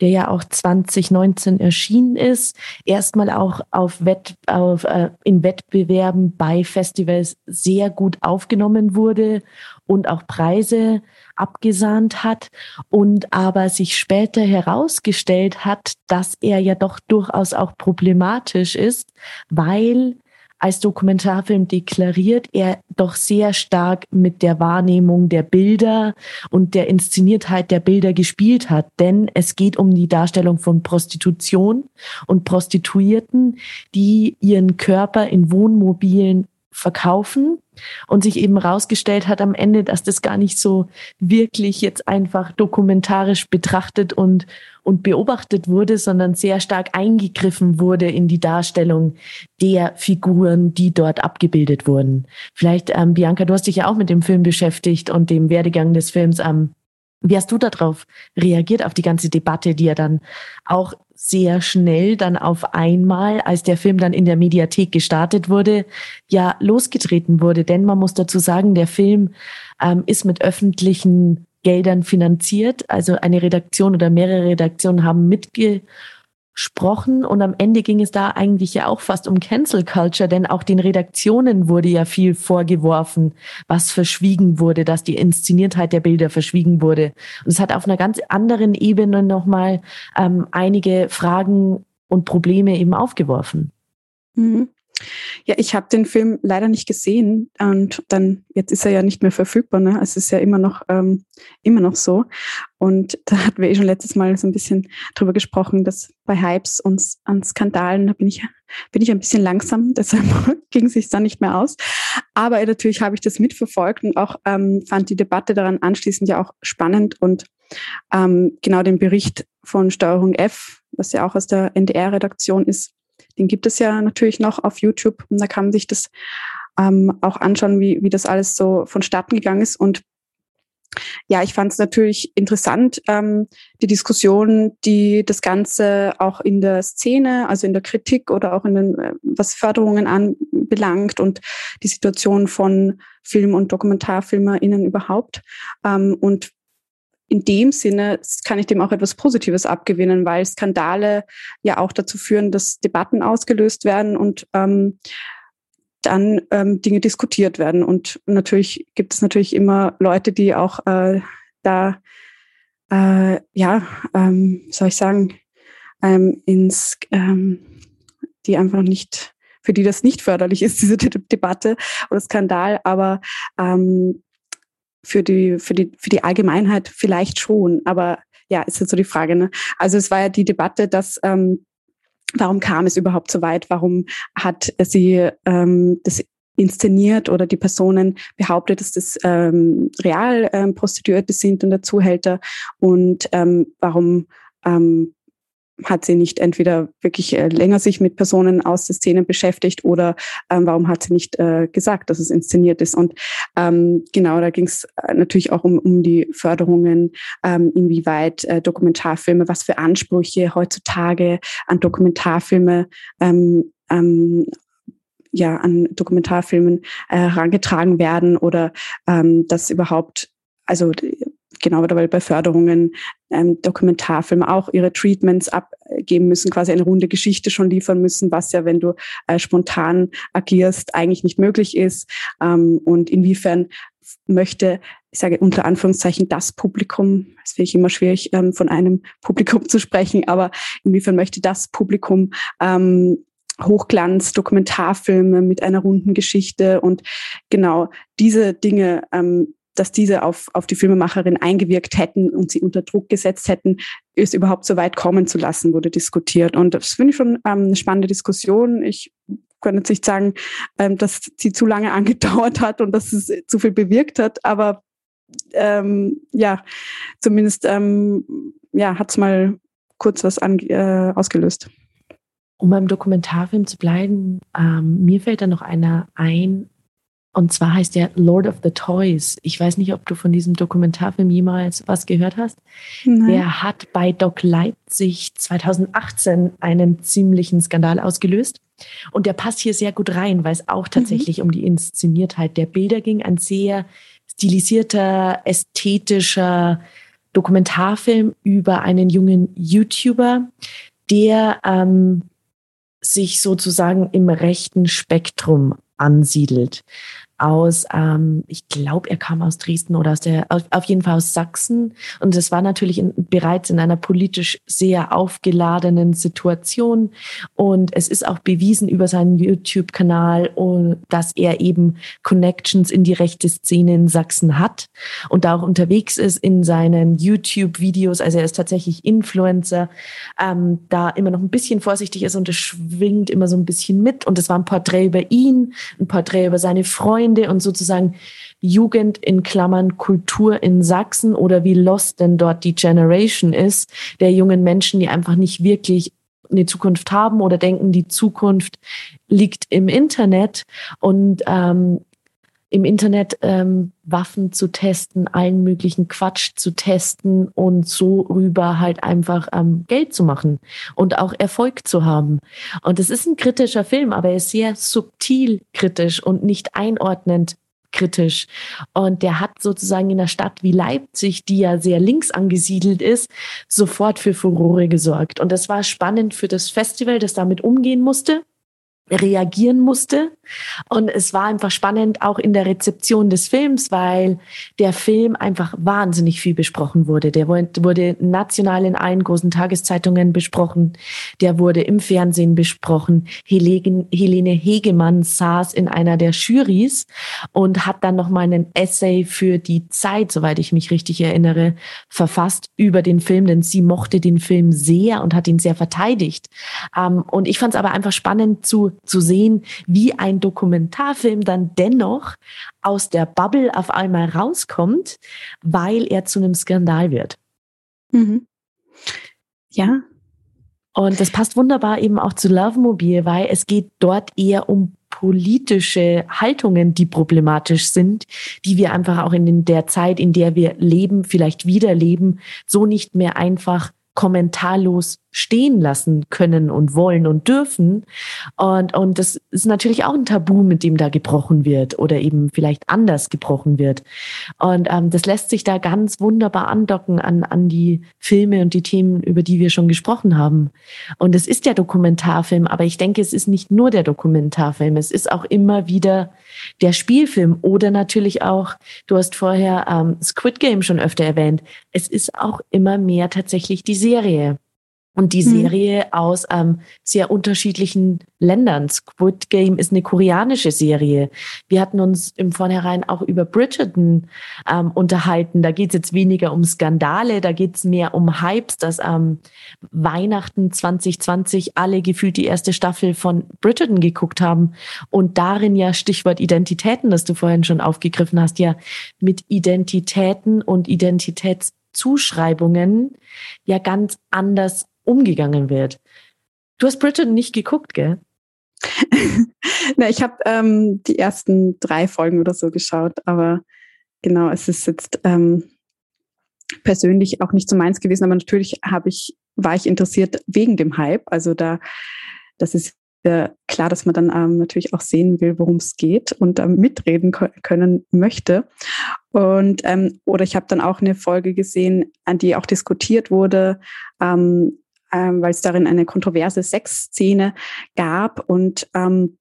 der ja auch 2019 erschienen ist, erstmal auch auf Wett, auf, äh, in Wettbewerben bei Festivals sehr gut aufgenommen wurde und auch Preise abgesahnt hat und aber sich später herausgestellt hat, dass er ja doch durchaus auch problematisch ist, weil als Dokumentarfilm deklariert er doch sehr stark mit der Wahrnehmung der Bilder und der Inszeniertheit der Bilder gespielt hat. Denn es geht um die Darstellung von Prostitution und Prostituierten, die ihren Körper in Wohnmobilen verkaufen und sich eben rausgestellt hat am Ende, dass das gar nicht so wirklich jetzt einfach dokumentarisch betrachtet und, und beobachtet wurde, sondern sehr stark eingegriffen wurde in die Darstellung der Figuren, die dort abgebildet wurden. Vielleicht, ähm, Bianca, du hast dich ja auch mit dem Film beschäftigt und dem Werdegang des Films am wie hast du darauf reagiert, auf die ganze Debatte, die ja dann auch sehr schnell dann auf einmal, als der Film dann in der Mediathek gestartet wurde, ja losgetreten wurde. Denn man muss dazu sagen, der Film ähm, ist mit öffentlichen Geldern finanziert. Also eine Redaktion oder mehrere Redaktionen haben mitge gesprochen und am Ende ging es da eigentlich ja auch fast um Cancel Culture, denn auch den Redaktionen wurde ja viel vorgeworfen, was verschwiegen wurde, dass die Inszeniertheit der Bilder verschwiegen wurde. Und es hat auf einer ganz anderen Ebene nochmal ähm, einige Fragen und Probleme eben aufgeworfen. Mhm. Ja, ich habe den Film leider nicht gesehen und dann jetzt ist er ja nicht mehr verfügbar. Ne? Es ist ja immer noch ähm, immer noch so. Und [laughs] da hatten wir eh schon letztes Mal so ein bisschen drüber gesprochen, dass bei Hypes und an Skandalen da bin ich bin ich ein bisschen langsam, [laughs] deshalb [laughs] ging es sich dann nicht mehr aus. Aber natürlich habe ich das mitverfolgt und auch ähm, fand die Debatte daran anschließend ja auch spannend und ähm, genau den Bericht von Steuerung F, was ja auch aus der NDR-Redaktion ist, den gibt es ja natürlich noch auf YouTube und da kann man sich das ähm, auch anschauen, wie, wie das alles so vonstatten gegangen ist. Und ja, ich fand es natürlich interessant, ähm, die Diskussion, die das Ganze auch in der Szene, also in der Kritik oder auch in den, äh, was Förderungen anbelangt und die Situation von Film- und DokumentarfilmerInnen überhaupt. Ähm, und in dem Sinne kann ich dem auch etwas Positives abgewinnen, weil Skandale ja auch dazu führen, dass Debatten ausgelöst werden und ähm, dann ähm, Dinge diskutiert werden. Und natürlich gibt es natürlich immer Leute, die auch äh, da, äh, ja, ähm, soll ich sagen, ähm, ins, ähm, die einfach nicht, für die das nicht förderlich ist, [laughs] diese De Debatte oder Skandal, aber ähm, für die, für die, für die Allgemeinheit vielleicht schon, aber ja, ist jetzt so die Frage. Ne? Also es war ja die Debatte, dass ähm, warum kam es überhaupt so weit? Warum hat sie ähm, das inszeniert oder die Personen behauptet, dass das ähm, real ähm, Prostituierte sind und Zuhälter und ähm, warum ähm, hat sie nicht entweder wirklich äh, länger sich mit Personen aus der Szene beschäftigt oder ähm, warum hat sie nicht äh, gesagt, dass es inszeniert ist? Und ähm, genau, da ging es äh, natürlich auch um, um die Förderungen, ähm, inwieweit äh, Dokumentarfilme, was für Ansprüche heutzutage an Dokumentarfilme ähm, ähm, ja an Dokumentarfilmen äh, herangetragen werden oder ähm, dass überhaupt also genau, weil bei Förderungen ähm, Dokumentarfilme auch ihre Treatments abgeben müssen, quasi eine runde Geschichte schon liefern müssen, was ja, wenn du äh, spontan agierst, eigentlich nicht möglich ist. Ähm, und inwiefern möchte, ich sage unter Anführungszeichen, das Publikum, das finde ich immer schwierig, ähm, von einem [laughs] Publikum zu sprechen, aber inwiefern möchte das Publikum ähm, Hochglanz, Dokumentarfilme mit einer runden Geschichte und genau diese Dinge ähm, dass diese auf, auf die Filmemacherin eingewirkt hätten und sie unter Druck gesetzt hätten, es überhaupt so weit kommen zu lassen, wurde diskutiert. Und das finde ich schon ähm, eine spannende Diskussion. Ich kann jetzt nicht sagen, ähm, dass sie zu lange [laughs] angedauert hat und dass es zu viel bewirkt hat, aber ähm, ja, zumindest ähm, ja, hat es mal kurz was an, äh, ausgelöst. Um beim Dokumentarfilm zu bleiben, ähm, mir fällt da noch einer ein, und zwar heißt der Lord of the Toys. Ich weiß nicht, ob du von diesem Dokumentarfilm jemals was gehört hast. Nein. Der hat bei Doc Leipzig 2018 einen ziemlichen Skandal ausgelöst. Und der passt hier sehr gut rein, weil es auch mhm. tatsächlich mhm. um die Inszeniertheit der Bilder ging. Ein sehr stilisierter, ästhetischer Dokumentarfilm über einen jungen YouTuber, der ähm, sich sozusagen im rechten Spektrum ansiedelt aus, ähm, ich glaube, er kam aus Dresden oder aus der, auf, auf jeden Fall aus Sachsen. Und es war natürlich in, bereits in einer politisch sehr aufgeladenen Situation. Und es ist auch bewiesen über seinen YouTube-Kanal, dass er eben Connections in die rechte Szene in Sachsen hat und da auch unterwegs ist in seinen YouTube-Videos. Also er ist tatsächlich Influencer, ähm, da immer noch ein bisschen vorsichtig ist und es schwingt immer so ein bisschen mit. Und es war ein Porträt über ihn, ein Porträt über seine Freunde Freunde und sozusagen Jugend in Klammern Kultur in Sachsen oder wie lost denn dort die Generation ist, der jungen Menschen, die einfach nicht wirklich eine Zukunft haben oder denken, die Zukunft liegt im Internet. Und ähm, im Internet ähm, Waffen zu testen, allen möglichen Quatsch zu testen und so rüber halt einfach ähm, Geld zu machen und auch Erfolg zu haben. Und es ist ein kritischer Film, aber er ist sehr subtil kritisch und nicht einordnend kritisch. Und der hat sozusagen in einer Stadt wie Leipzig, die ja sehr links angesiedelt ist, sofort für Furore gesorgt. Und das war spannend für das Festival, das damit umgehen musste reagieren musste. Und es war einfach spannend auch in der Rezeption des Films, weil der Film einfach wahnsinnig viel besprochen wurde. Der wurde national in allen großen Tageszeitungen besprochen. Der wurde im Fernsehen besprochen. Helene Hegemann saß in einer der Juries und hat dann nochmal einen Essay für die Zeit, soweit ich mich richtig erinnere, verfasst über den Film, denn sie mochte den Film sehr und hat ihn sehr verteidigt. Ähm, und ich fand es aber einfach spannend zu zu sehen, wie ein Dokumentarfilm dann dennoch aus der Bubble auf einmal rauskommt, weil er zu einem Skandal wird. Mhm. Ja. Und das passt wunderbar eben auch zu Love Mobile, weil es geht dort eher um politische Haltungen, die problematisch sind, die wir einfach auch in der Zeit, in der wir leben, vielleicht wieder leben, so nicht mehr einfach kommentarlos stehen lassen können und wollen und dürfen. Und, und das ist natürlich auch ein Tabu, mit dem da gebrochen wird oder eben vielleicht anders gebrochen wird. Und ähm, das lässt sich da ganz wunderbar andocken an, an die Filme und die Themen, über die wir schon gesprochen haben. Und es ist der Dokumentarfilm, aber ich denke, es ist nicht nur der Dokumentarfilm, es ist auch immer wieder der Spielfilm oder natürlich auch, du hast vorher ähm, Squid Game schon öfter erwähnt, es ist auch immer mehr tatsächlich die Serie. Und die mhm. Serie mhm. aus ähm, sehr unterschiedlichen Ländern. Squid Game ist eine koreanische Serie. Wir hatten uns im Vornherein auch über Bridgerton ähm, unterhalten. Da geht es jetzt weniger um Skandale, da geht es mehr um Hypes, dass ähm, Weihnachten 2020 alle gefühlt die erste Staffel von Bridgerton geguckt haben. Und darin ja Stichwort Identitäten, das du vorhin schon aufgegriffen hast, ja mit Identitäten und Identitätszuschreibungen ja ganz anders umgegangen wird. Du hast Bridgerton nicht geguckt, gell? [laughs] Na, ich habe ähm, die ersten drei Folgen oder so geschaut, aber genau, es ist jetzt ähm, persönlich auch nicht so meins gewesen, aber natürlich habe ich, war ich interessiert wegen dem Hype. Also da, das ist äh, klar, dass man dann ähm, natürlich auch sehen will, worum es geht und ähm, mitreden können möchte. Und ähm, oder ich habe dann auch eine Folge gesehen, an die auch diskutiert wurde, ähm, ähm, weil es darin eine kontroverse Sexszene gab. Und ähm,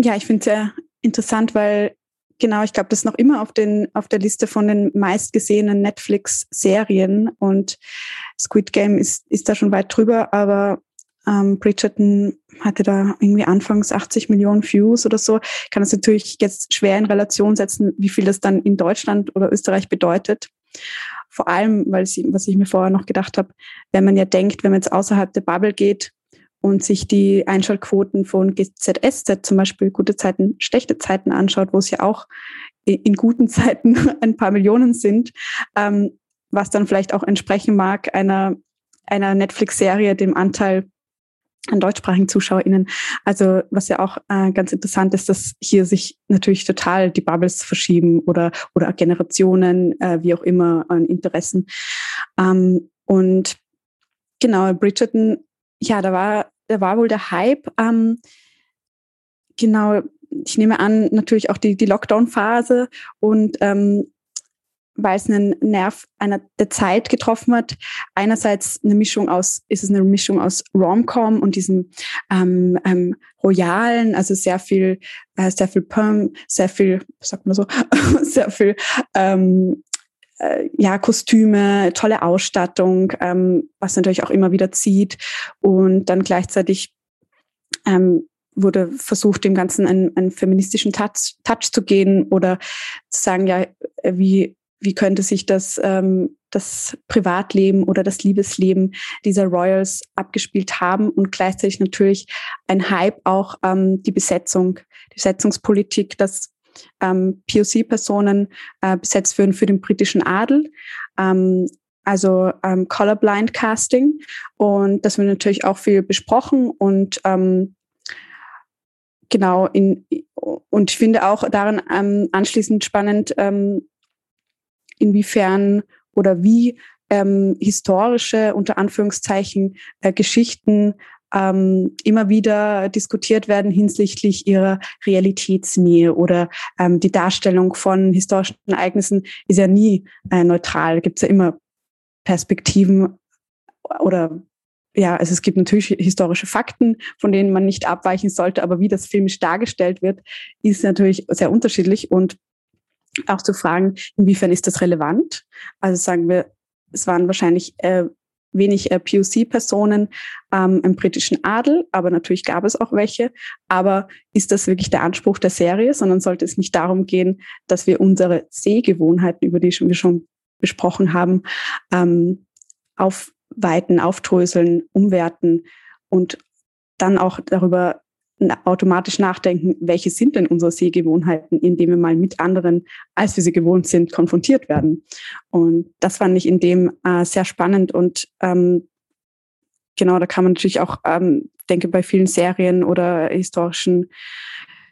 ja, ich finde es sehr interessant, weil genau, ich glaube, das ist noch immer auf, den, auf der Liste von den meistgesehenen Netflix-Serien und Squid Game ist, ist da schon weit drüber, aber ähm, Bridgerton hatte da irgendwie anfangs 80 Millionen Views oder so. Ich kann das natürlich jetzt schwer in Relation setzen, wie viel das dann in Deutschland oder Österreich bedeutet. Vor allem, weil sie, was ich mir vorher noch gedacht habe, wenn man ja denkt, wenn man jetzt außerhalb der Bubble geht und sich die Einschaltquoten von GZSZ zum Beispiel gute Zeiten, schlechte Zeiten anschaut, wo es ja auch in guten [laughs] Zeiten ein paar Millionen sind, ähm, was dann vielleicht auch entsprechen mag einer, einer Netflix-Serie, dem Anteil an deutschsprachigen ZuschauerInnen. Also was ja auch äh, ganz interessant ist, dass hier sich natürlich total die Bubbles verschieben oder, oder Generationen, äh, wie auch immer, an Interessen. Ähm, und genau, Bridgerton, ja, da war, da war wohl der Hype. Ähm, genau, ich nehme an, natürlich auch die, die Lockdown-Phase und ähm, weil es einen Nerv einer der Zeit getroffen hat. Einerseits eine Mischung aus, ist es eine Mischung aus Rom-Com und diesem ähm, ähm, Royalen, also sehr viel, äh, sehr viel Perm, sehr viel, sagt man so, [laughs] sehr viel ähm, äh, ja, Kostüme, tolle Ausstattung, ähm, was natürlich auch immer wieder zieht. Und dann gleichzeitig ähm, wurde versucht, dem Ganzen einen, einen feministischen Touch, Touch zu gehen oder zu sagen, ja, wie wie könnte sich das, ähm, das Privatleben oder das Liebesleben dieser Royals abgespielt haben und gleichzeitig natürlich ein Hype auch ähm, die Besetzung, die Besetzungspolitik, dass ähm, POC-Personen äh, besetzt würden für den britischen Adel. Ähm, also ähm, Colorblind Casting. Und das wird natürlich auch viel besprochen und ähm, genau in und ich finde auch daran ähm, anschließend spannend, ähm, inwiefern oder wie ähm, historische, unter Anführungszeichen, äh, Geschichten ähm, immer wieder diskutiert werden hinsichtlich ihrer Realitätsnähe oder ähm, die Darstellung von historischen Ereignissen ist ja nie äh, neutral. Gibt es ja immer Perspektiven oder ja, also es gibt natürlich historische Fakten, von denen man nicht abweichen sollte, aber wie das filmisch dargestellt wird, ist natürlich sehr unterschiedlich und auch zu fragen, inwiefern ist das relevant? Also sagen wir, es waren wahrscheinlich äh, wenig äh, POC-Personen ähm, im britischen Adel, aber natürlich gab es auch welche. Aber ist das wirklich der Anspruch der Serie, sondern sollte es nicht darum gehen, dass wir unsere Sehgewohnheiten, über die wir schon besprochen haben, ähm, aufweiten, aufdröseln, umwerten und dann auch darüber automatisch nachdenken, welche sind denn unsere Sehgewohnheiten, indem wir mal mit anderen, als wir sie gewohnt sind, konfrontiert werden. Und das fand ich in dem äh, sehr spannend und ähm, genau, da kann man natürlich auch, ähm, denke bei vielen Serien oder historischen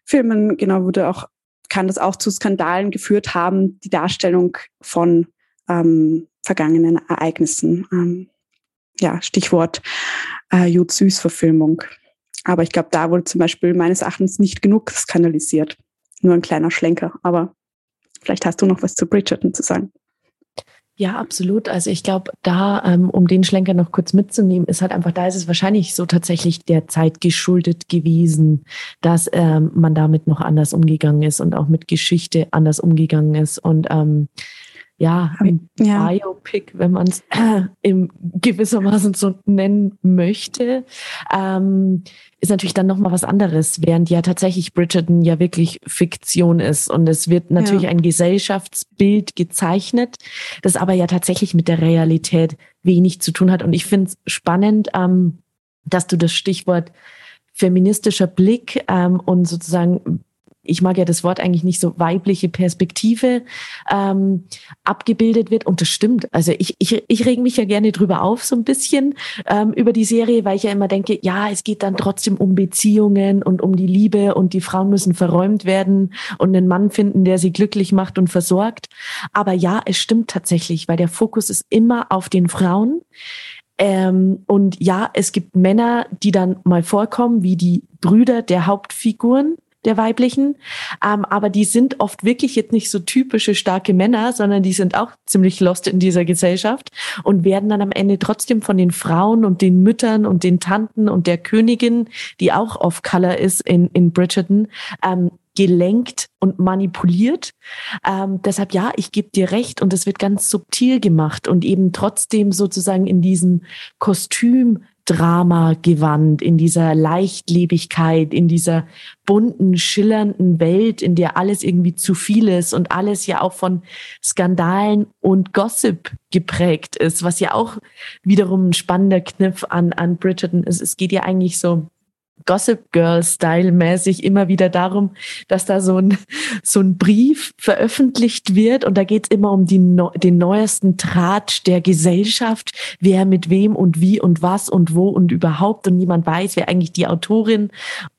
Filmen, genau, wurde auch, kann das auch zu Skandalen geführt haben, die Darstellung von ähm, vergangenen Ereignissen. Ähm, ja, Stichwort äh, Jud Süß-Verfilmung. Aber ich glaube, da wurde zum Beispiel meines Erachtens nicht genug skandalisiert. Nur ein kleiner Schlenker. Aber vielleicht hast du noch was zu Bridgerton zu sagen. Ja, absolut. Also ich glaube, da, ähm, um den Schlenker noch kurz mitzunehmen, ist halt einfach, da ist es wahrscheinlich so tatsächlich der Zeit geschuldet gewesen, dass ähm, man damit noch anders umgegangen ist und auch mit Geschichte anders umgegangen ist. Und ähm, ja, ein ja. Biopic, wenn man es äh, im gewissermaßen so nennen möchte, ähm, ist natürlich dann nochmal was anderes, während ja tatsächlich Bridgerton ja wirklich Fiktion ist und es wird natürlich ja. ein Gesellschaftsbild gezeichnet, das aber ja tatsächlich mit der Realität wenig zu tun hat. Und ich finde es spannend, ähm, dass du das Stichwort feministischer Blick ähm, und sozusagen ich mag ja das Wort eigentlich nicht so weibliche Perspektive ähm, abgebildet wird. Und das stimmt. Also ich, ich, ich rege mich ja gerne drüber auf, so ein bisschen ähm, über die Serie, weil ich ja immer denke, ja, es geht dann trotzdem um Beziehungen und um die Liebe und die Frauen müssen verräumt werden und einen Mann finden, der sie glücklich macht und versorgt. Aber ja, es stimmt tatsächlich, weil der Fokus ist immer auf den Frauen. Ähm, und ja, es gibt Männer, die dann mal vorkommen, wie die Brüder der Hauptfiguren, der weiblichen. Ähm, aber die sind oft wirklich jetzt nicht so typische starke Männer, sondern die sind auch ziemlich lost in dieser Gesellschaft und werden dann am Ende trotzdem von den Frauen und den Müttern und den Tanten und der Königin, die auch off-color ist in, in Bridgerton, ähm, gelenkt und manipuliert. Ähm, deshalb ja, ich gebe dir recht und es wird ganz subtil gemacht und eben trotzdem sozusagen in diesem Kostüm Drama gewandt, in dieser Leichtlebigkeit, in dieser bunten, schillernden Welt, in der alles irgendwie zu viel ist und alles ja auch von Skandalen und Gossip geprägt ist, was ja auch wiederum ein spannender Kniff an, an Bridgerton ist. Es geht ja eigentlich so Gossip Girl Style mäßig immer wieder darum, dass da so ein, so ein Brief veröffentlicht wird und da geht es immer um die, den neuesten Tratsch der Gesellschaft, wer mit wem und wie und was und wo und überhaupt und niemand weiß, wer eigentlich die Autorin,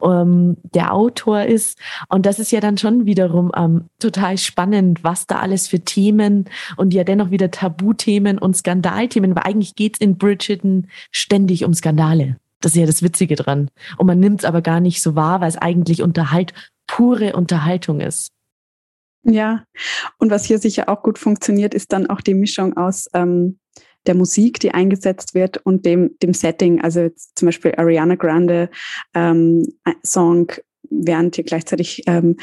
ähm, der Autor ist. Und das ist ja dann schon wiederum ähm, total spannend, was da alles für Themen und ja dennoch wieder Tabuthemen und Skandalthemen, weil eigentlich geht es in Bridgerton ständig um Skandale. Das ist ja das Witzige dran. Und man nimmt es aber gar nicht so wahr, weil es eigentlich Unterhalt, pure Unterhaltung ist. Ja, und was hier sicher auch gut funktioniert, ist dann auch die Mischung aus ähm, der Musik, die eingesetzt wird und dem, dem Setting. Also zum Beispiel Ariana Grande ähm, Song, während hier gleichzeitig ähm,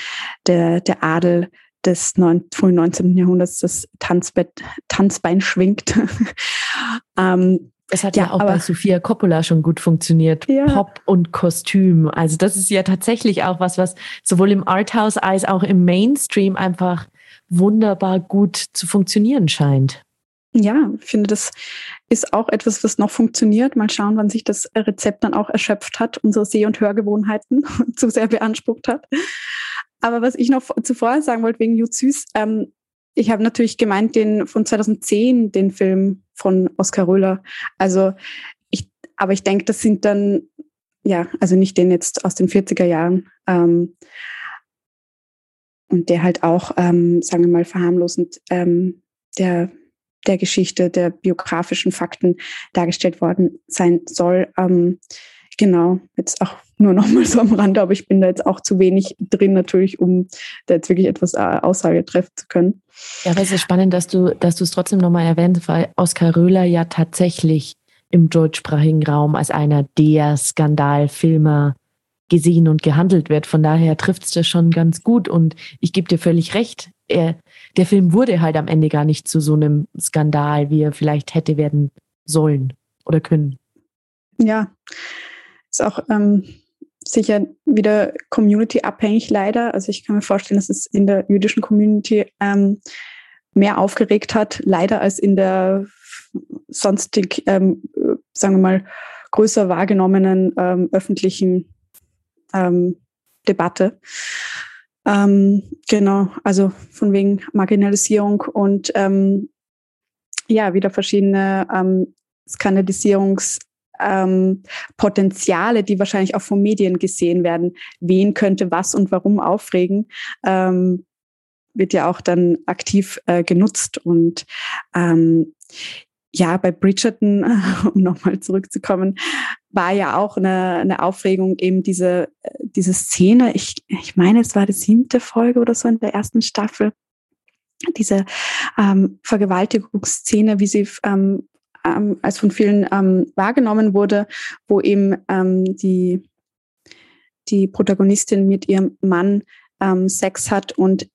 der, der Adel des neun, frühen 19. Jahrhunderts das Tanzbett, Tanzbein schwingt. [laughs] ähm, es hat ja, ja auch bei Sofia Coppola schon gut funktioniert. Ja. Pop und Kostüm. Also das ist ja tatsächlich auch was, was sowohl im Arthouse als auch im Mainstream einfach wunderbar gut zu funktionieren scheint. Ja, ich finde, das ist auch etwas, was noch funktioniert. Mal schauen, wann sich das Rezept dann auch erschöpft hat, unsere Seh- und Hörgewohnheiten [laughs] zu sehr beansprucht hat. Aber was ich noch zuvor sagen wollte wegen Jut Süß, ähm, ich habe natürlich gemeint den von 2010, den Film von Oskar Röhler. Also ich, aber ich denke, das sind dann, ja, also nicht den jetzt aus den 40er Jahren. Ähm, und der halt auch, ähm, sagen wir mal, verharmlosend ähm, der, der Geschichte, der biografischen Fakten dargestellt worden sein soll. Ähm, genau, jetzt auch nur noch mal so am Rande, aber ich bin da jetzt auch zu wenig drin natürlich, um da jetzt wirklich etwas äh, Aussage treffen zu können. Ja, aber es ist spannend, dass du, dass du es trotzdem nochmal erwähnst, weil Oskar Röhler ja tatsächlich im deutschsprachigen Raum als einer der Skandalfilmer gesehen und gehandelt wird. Von daher trifft es das schon ganz gut. Und ich gebe dir völlig recht. Er, der Film wurde halt am Ende gar nicht zu so einem Skandal, wie er vielleicht hätte werden sollen oder können. Ja, ist auch ähm, sicher wieder community-abhängig leider. Also ich kann mir vorstellen, dass es in der jüdischen Community ähm, mehr aufgeregt hat, leider als in der sonstig, ähm, sagen wir mal, größer wahrgenommenen ähm, öffentlichen ähm, Debatte. Ähm, genau, also von wegen Marginalisierung und ähm, ja, wieder verschiedene ähm, ähm, die wahrscheinlich auch von Medien gesehen werden. Wen könnte was und warum aufregen? Ähm, wird ja auch dann aktiv äh, genutzt. Und ähm, ja, bei Bridgerton, [laughs] um nochmal zurückzukommen, war ja auch eine, eine Aufregung, eben diese, diese Szene. Ich, ich meine, es war die siebte Folge oder so in der ersten Staffel. Diese ähm, Vergewaltigungsszene, wie sie ähm, ähm, als von vielen ähm, wahrgenommen wurde, wo eben ähm, die, die Protagonistin mit ihrem Mann ähm, Sex hat und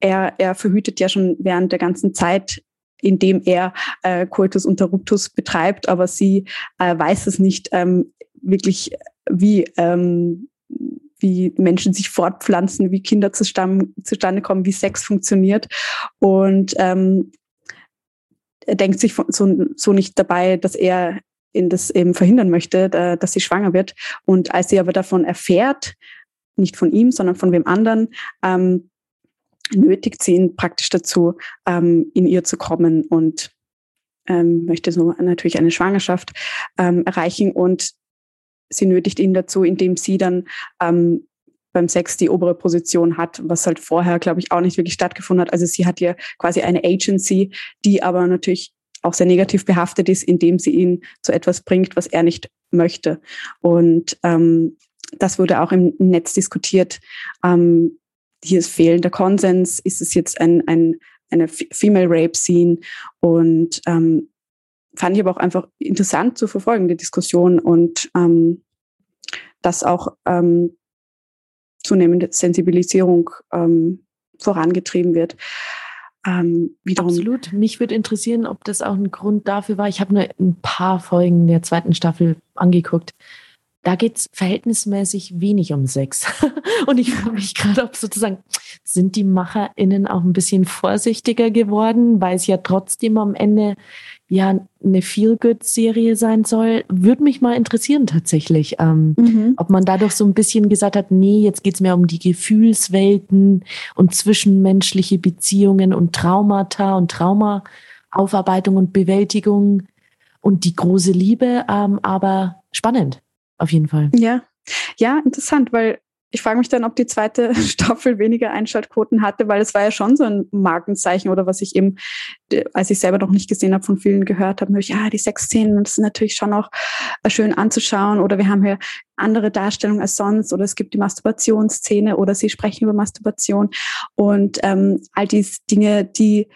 er, er verhütet ja schon während der ganzen Zeit indem er äh, Coitus interruptus betreibt, aber sie äh, weiß es nicht ähm, wirklich, wie, ähm, wie Menschen sich fortpflanzen, wie Kinder zustande, zustande kommen, wie Sex funktioniert. Und ähm, er denkt sich so, so nicht dabei, dass er in das eben verhindern möchte, da, dass sie schwanger wird. Und als sie aber davon erfährt, nicht von ihm, sondern von wem anderen, ähm, nötigt sie ihn praktisch dazu, ähm, in ihr zu kommen und ähm, möchte so natürlich eine Schwangerschaft ähm, erreichen und sie nötigt ihn dazu, indem sie dann ähm, beim Sex die obere Position hat, was halt vorher, glaube ich, auch nicht wirklich stattgefunden hat. Also sie hat ja quasi eine Agency, die aber natürlich auch sehr negativ behaftet ist, indem sie ihn zu etwas bringt, was er nicht möchte. Und ähm, das wurde auch im Netz diskutiert. Ähm, hier ist fehlender Konsens, ist es jetzt ein, ein, eine Female Rape Scene und ähm, fand ich aber auch einfach interessant zu verfolgen, die Diskussion und ähm, dass auch ähm, zunehmende Sensibilisierung ähm, vorangetrieben wird. Ähm, Absolut. Mich würde interessieren, ob das auch ein Grund dafür war. Ich habe nur ein paar Folgen der zweiten Staffel angeguckt da geht es verhältnismäßig wenig um Sex. [laughs] Und ich frage mich gerade, ob sozusagen, sind die MacherInnen auch ein bisschen vorsichtiger geworden, weil es ja trotzdem am Ende ja eine Feel-Good-Serie sein soll. Würde mich mal interessieren tatsächlich, ähm, mhm. ob man dadurch so ein bisschen gesagt hat, nee, jetzt geht's mehr um die Gefühlswelten und zwischenmenschliche Beziehungen und Traumata und Traumaaufarbeitung und Bewältigung und die große Liebe, ähm, aber spannend auf jeden Fall. Ja, ja, interessant, weil ich frage mich dann, ob die zweite [laughs] Staffel weniger Einschaltquoten hatte, weil es war ja schon so ein Markenzeichen oder was ich eben, als ich selber noch nicht gesehen habe, von vielen gehört habe, ja, ah, die Sexszenen, das ist natürlich schon auch äh, schön anzuschauen. Oder wir haben hier andere Darstellungen als sonst. Oder es gibt die Masturbationsszene oder sie sprechen über Masturbation. Und ähm, all diese Dinge, die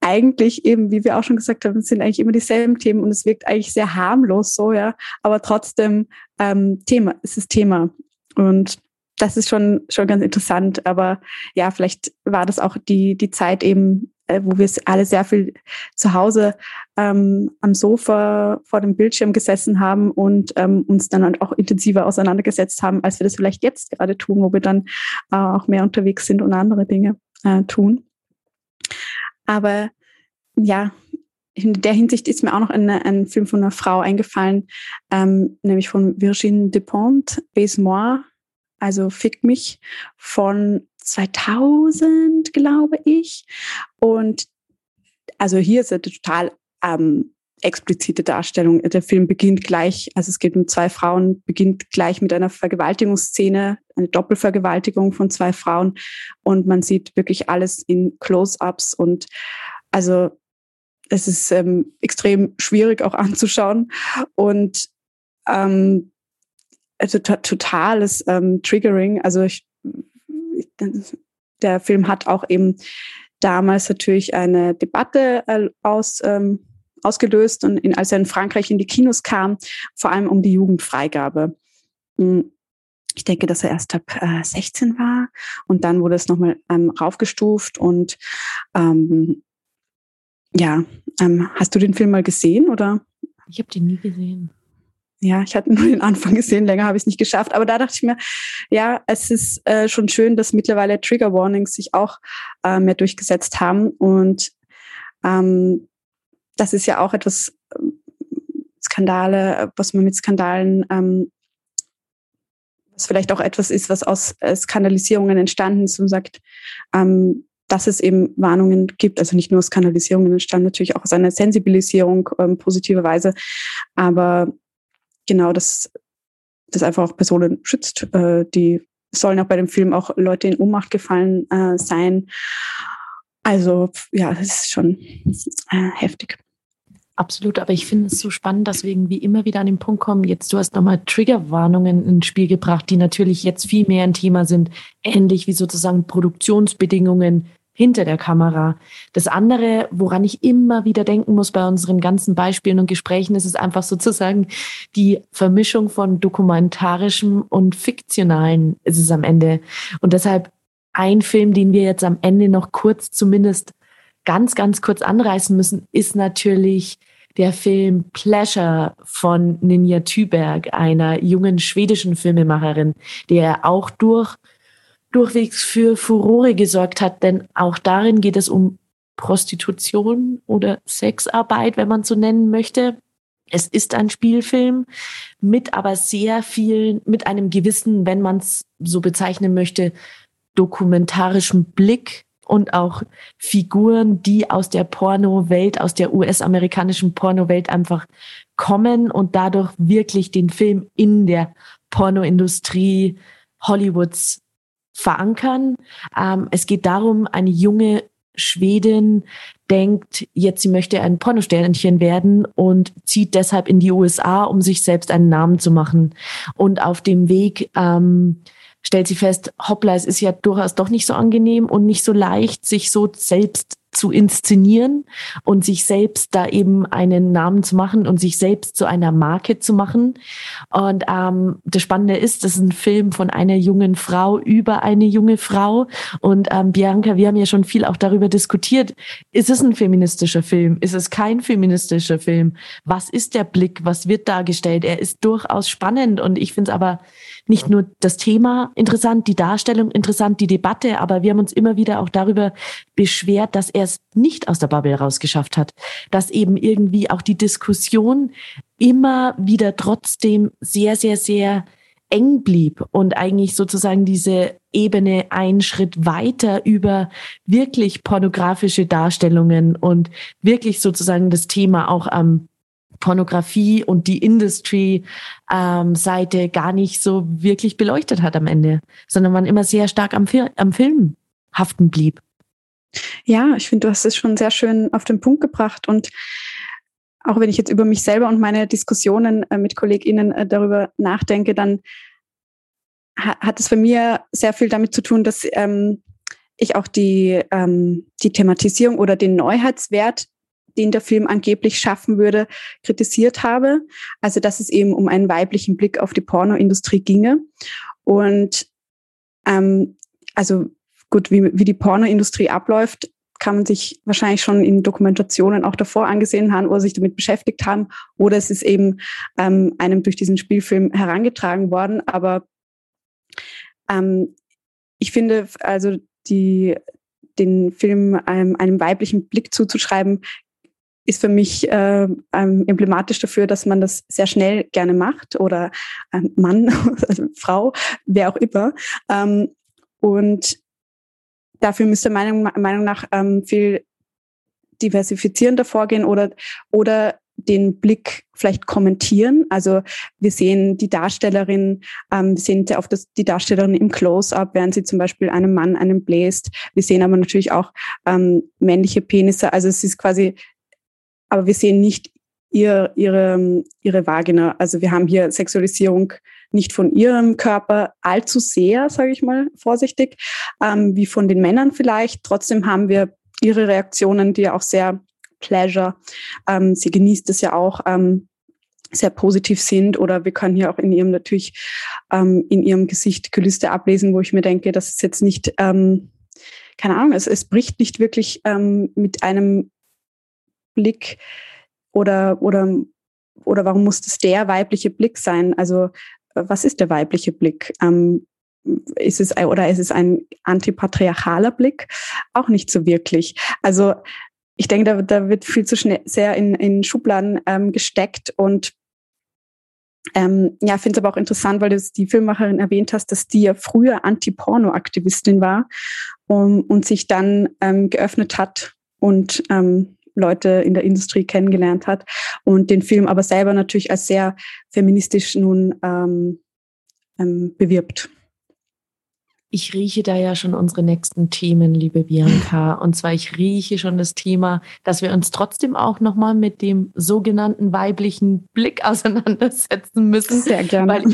eigentlich eben, wie wir auch schon gesagt haben, sind eigentlich immer dieselben Themen und es wirkt eigentlich sehr harmlos so, ja, aber trotzdem ähm, Thema, es ist Thema. Und das ist schon, schon ganz interessant. Aber ja, vielleicht war das auch die, die Zeit eben, äh, wo wir alle sehr viel zu Hause ähm, am Sofa vor dem Bildschirm gesessen haben und ähm, uns dann halt auch intensiver auseinandergesetzt haben, als wir das vielleicht jetzt gerade tun, wo wir dann äh, auch mehr unterwegs sind und andere Dinge äh, tun. Aber ja, in der Hinsicht ist mir auch noch ein, ein Film von einer Frau eingefallen, ähm, nämlich von Virginie Despont, Baise-moi, also Fick mich, von 2000, glaube ich. Und also hier ist eine total ähm, explizite Darstellung. Der Film beginnt gleich, also es geht um zwei Frauen, beginnt gleich mit einer Vergewaltigungsszene, eine Doppelvergewaltigung von zwei Frauen und man sieht wirklich alles in Close-ups und also es ist ähm, extrem schwierig auch anzuschauen und ähm, also totales ähm, Triggering. Also ich, der Film hat auch eben damals natürlich eine Debatte äh, aus, ähm, ausgelöst und in, als er in Frankreich in die Kinos kam, vor allem um die Jugendfreigabe. Hm, ich denke, dass er erst ab äh, 16 war und dann wurde es nochmal ähm, raufgestuft und ähm, ja, ähm, hast du den Film mal gesehen oder? Ich habe den nie gesehen. Ja, ich hatte [laughs] nur den Anfang gesehen, länger habe ich es nicht geschafft. Aber da dachte ich mir, ja, es ist äh, schon schön, dass mittlerweile Trigger Warnings sich auch äh, mehr durchgesetzt haben. Und ähm, das ist ja auch etwas ähm, Skandale, was man mit Skandalen, ähm, was vielleicht auch etwas ist, was aus äh, Skandalisierungen entstanden ist und sagt, ähm, dass es eben Warnungen gibt, also nicht nur Skandalisierungen entstanden, natürlich auch aus einer Sensibilisierung ähm, positiverweise, aber genau, dass das einfach auch Personen schützt. Äh, die sollen auch bei dem Film auch Leute in Ohnmacht gefallen äh, sein. Also ja, das ist schon äh, heftig. Absolut, aber ich finde es so spannend, dass wir irgendwie immer wieder an den Punkt kommen, jetzt du hast nochmal Triggerwarnungen ins Spiel gebracht, die natürlich jetzt viel mehr ein Thema sind, ähnlich wie sozusagen Produktionsbedingungen, hinter der Kamera. Das andere, woran ich immer wieder denken muss bei unseren ganzen Beispielen und Gesprächen, ist es einfach sozusagen die Vermischung von dokumentarischem und fiktionalen ist es am Ende. Und deshalb ein Film, den wir jetzt am Ende noch kurz zumindest ganz, ganz kurz anreißen müssen, ist natürlich der Film Pleasure von Ninja Thüberg, einer jungen schwedischen Filmemacherin, der auch durch durchwegs für Furore gesorgt hat, denn auch darin geht es um Prostitution oder Sexarbeit, wenn man so nennen möchte. Es ist ein Spielfilm mit aber sehr vielen, mit einem gewissen, wenn man es so bezeichnen möchte, dokumentarischen Blick und auch Figuren, die aus der Porno-Welt, aus der US-amerikanischen Porno-Welt einfach kommen und dadurch wirklich den Film in der Pornoindustrie Hollywoods verankern. Ähm, es geht darum, eine junge Schwedin denkt, jetzt sie möchte ein Pornosternchen werden und zieht deshalb in die USA, um sich selbst einen Namen zu machen. Und auf dem Weg ähm, stellt sie fest, hoppla, es ist ja durchaus doch nicht so angenehm und nicht so leicht, sich so selbst zu inszenieren und sich selbst da eben einen Namen zu machen und sich selbst zu einer Marke zu machen. Und ähm, das Spannende ist, das ist ein Film von einer jungen Frau über eine junge Frau. Und ähm, Bianca, wir haben ja schon viel auch darüber diskutiert. Ist es ein feministischer Film? Ist es kein feministischer Film? Was ist der Blick? Was wird dargestellt? Er ist durchaus spannend und ich finde es aber nicht nur das Thema interessant, die Darstellung interessant, die Debatte, aber wir haben uns immer wieder auch darüber beschwert, dass er es nicht aus der Bubble rausgeschafft hat, dass eben irgendwie auch die Diskussion immer wieder trotzdem sehr, sehr, sehr eng blieb und eigentlich sozusagen diese Ebene einen Schritt weiter über wirklich pornografische Darstellungen und wirklich sozusagen das Thema auch am Pornografie und die Industry-Seite ähm, gar nicht so wirklich beleuchtet hat am Ende, sondern man immer sehr stark am, Fil am Film haften blieb. Ja, ich finde, du hast es schon sehr schön auf den Punkt gebracht und auch wenn ich jetzt über mich selber und meine Diskussionen äh, mit KollegInnen äh, darüber nachdenke, dann ha hat es für mir sehr viel damit zu tun, dass ähm, ich auch die, ähm, die Thematisierung oder den Neuheitswert den der Film angeblich schaffen würde, kritisiert habe. Also, dass es eben um einen weiblichen Blick auf die Pornoindustrie ginge. Und ähm, also gut, wie, wie die Pornoindustrie abläuft, kann man sich wahrscheinlich schon in Dokumentationen auch davor angesehen haben oder sich damit beschäftigt haben. Oder es ist eben ähm, einem durch diesen Spielfilm herangetragen worden. Aber ähm, ich finde, also die, den Film einem, einem weiblichen Blick zuzuschreiben, ist für mich äh, ähm, emblematisch dafür, dass man das sehr schnell gerne macht oder ähm, Mann, [laughs] Frau, wer auch immer. Ähm, und dafür müsste meiner Meinung nach ähm, viel diversifizierender vorgehen oder, oder den Blick vielleicht kommentieren. Also wir sehen die Darstellerin, ähm, wir sehen oft das, die Darstellerin im Close-up, während sie zum Beispiel einem Mann einen bläst. Wir sehen aber natürlich auch ähm, männliche Penisse. Also es ist quasi aber wir sehen nicht ihr, ihre, ihre Vagina. Also wir haben hier Sexualisierung nicht von ihrem Körper allzu sehr, sage ich mal vorsichtig, ähm, wie von den Männern vielleicht. Trotzdem haben wir ihre Reaktionen, die ja auch sehr Pleasure, ähm, sie genießt es ja auch, ähm, sehr positiv sind oder wir können hier auch in ihrem natürlich ähm, in ihrem Gesicht Gelüste ablesen, wo ich mir denke, das ist jetzt nicht, ähm, keine Ahnung, es, es bricht nicht wirklich ähm, mit einem Blick oder oder oder warum muss das der weibliche Blick sein? Also was ist der weibliche Blick? Ähm, ist es oder ist es ein antipatriarchaler Blick? Auch nicht so wirklich. Also ich denke, da, da wird viel zu schnell sehr in, in Schubladen ähm, gesteckt und ähm, ja, finde es aber auch interessant, weil du die Filmmacherin erwähnt hast, dass die ja früher Anti-Porno-Aktivistin war um, und sich dann ähm, geöffnet hat und ähm, Leute in der Industrie kennengelernt hat und den Film aber selber natürlich als sehr feministisch nun ähm, ähm, bewirbt. Ich rieche da ja schon unsere nächsten Themen, liebe Bianca. [laughs] Und zwar, ich rieche schon das Thema, dass wir uns trotzdem auch nochmal mit dem sogenannten weiblichen Blick [laughs] auseinandersetzen müssen. Sehr gerne. Weil,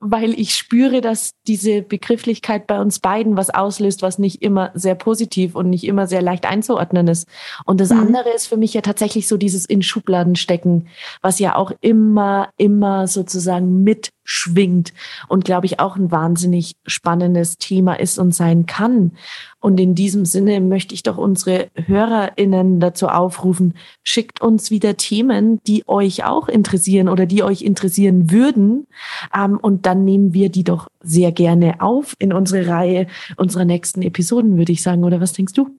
weil ich spüre, dass diese Begrifflichkeit bei uns beiden was auslöst, was nicht immer sehr positiv und nicht immer sehr leicht einzuordnen ist. Und das mhm. andere ist für mich ja tatsächlich so dieses in Schubladen stecken, was ja auch immer, immer sozusagen mit schwingt und glaube ich auch ein wahnsinnig spannendes Thema ist und sein kann. Und in diesem Sinne möchte ich doch unsere HörerInnen dazu aufrufen, schickt uns wieder Themen, die euch auch interessieren oder die euch interessieren würden. Ähm, und dann nehmen wir die doch sehr gerne auf in unsere Reihe unserer nächsten Episoden, würde ich sagen. Oder was denkst du?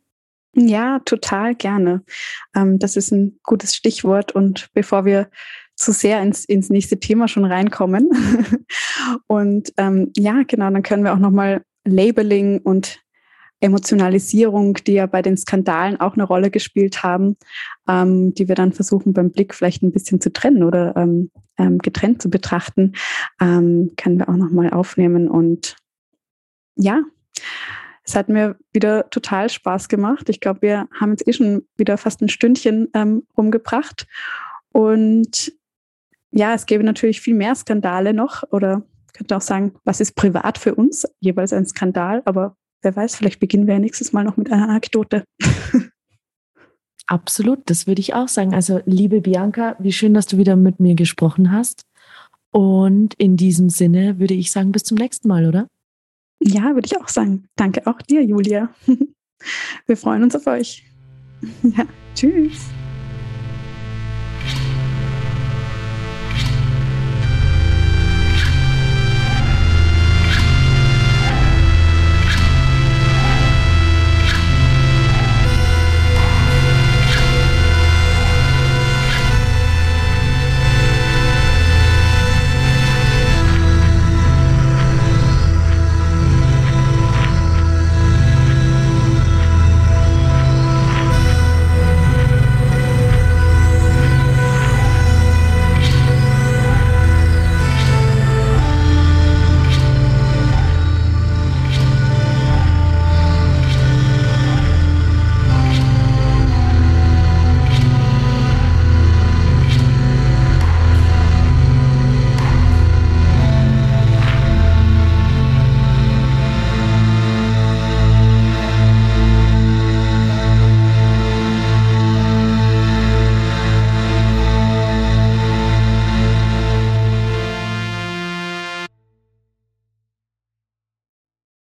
Ja, total gerne. Ähm, das ist ein gutes Stichwort. Und bevor wir zu sehr ins, ins nächste Thema schon reinkommen. [laughs] und ähm, ja, genau, dann können wir auch nochmal Labeling und Emotionalisierung, die ja bei den Skandalen auch eine Rolle gespielt haben, ähm, die wir dann versuchen beim Blick vielleicht ein bisschen zu trennen oder ähm, ähm, getrennt zu betrachten, ähm, können wir auch nochmal aufnehmen. Und ja, es hat mir wieder total Spaß gemacht. Ich glaube, wir haben jetzt eh schon wieder fast ein Stündchen ähm, rumgebracht. Und ja, es gäbe natürlich viel mehr Skandale noch oder könnte auch sagen, was ist privat für uns, jeweils ein Skandal, aber wer weiß, vielleicht beginnen wir ja nächstes Mal noch mit einer Anekdote. [laughs] Absolut, das würde ich auch sagen. Also, liebe Bianca, wie schön, dass du wieder mit mir gesprochen hast. Und in diesem Sinne würde ich sagen, bis zum nächsten Mal, oder? Ja, würde ich auch sagen. Danke auch dir, Julia. [laughs] Wir freuen uns auf euch. [laughs] Ja, tschüss.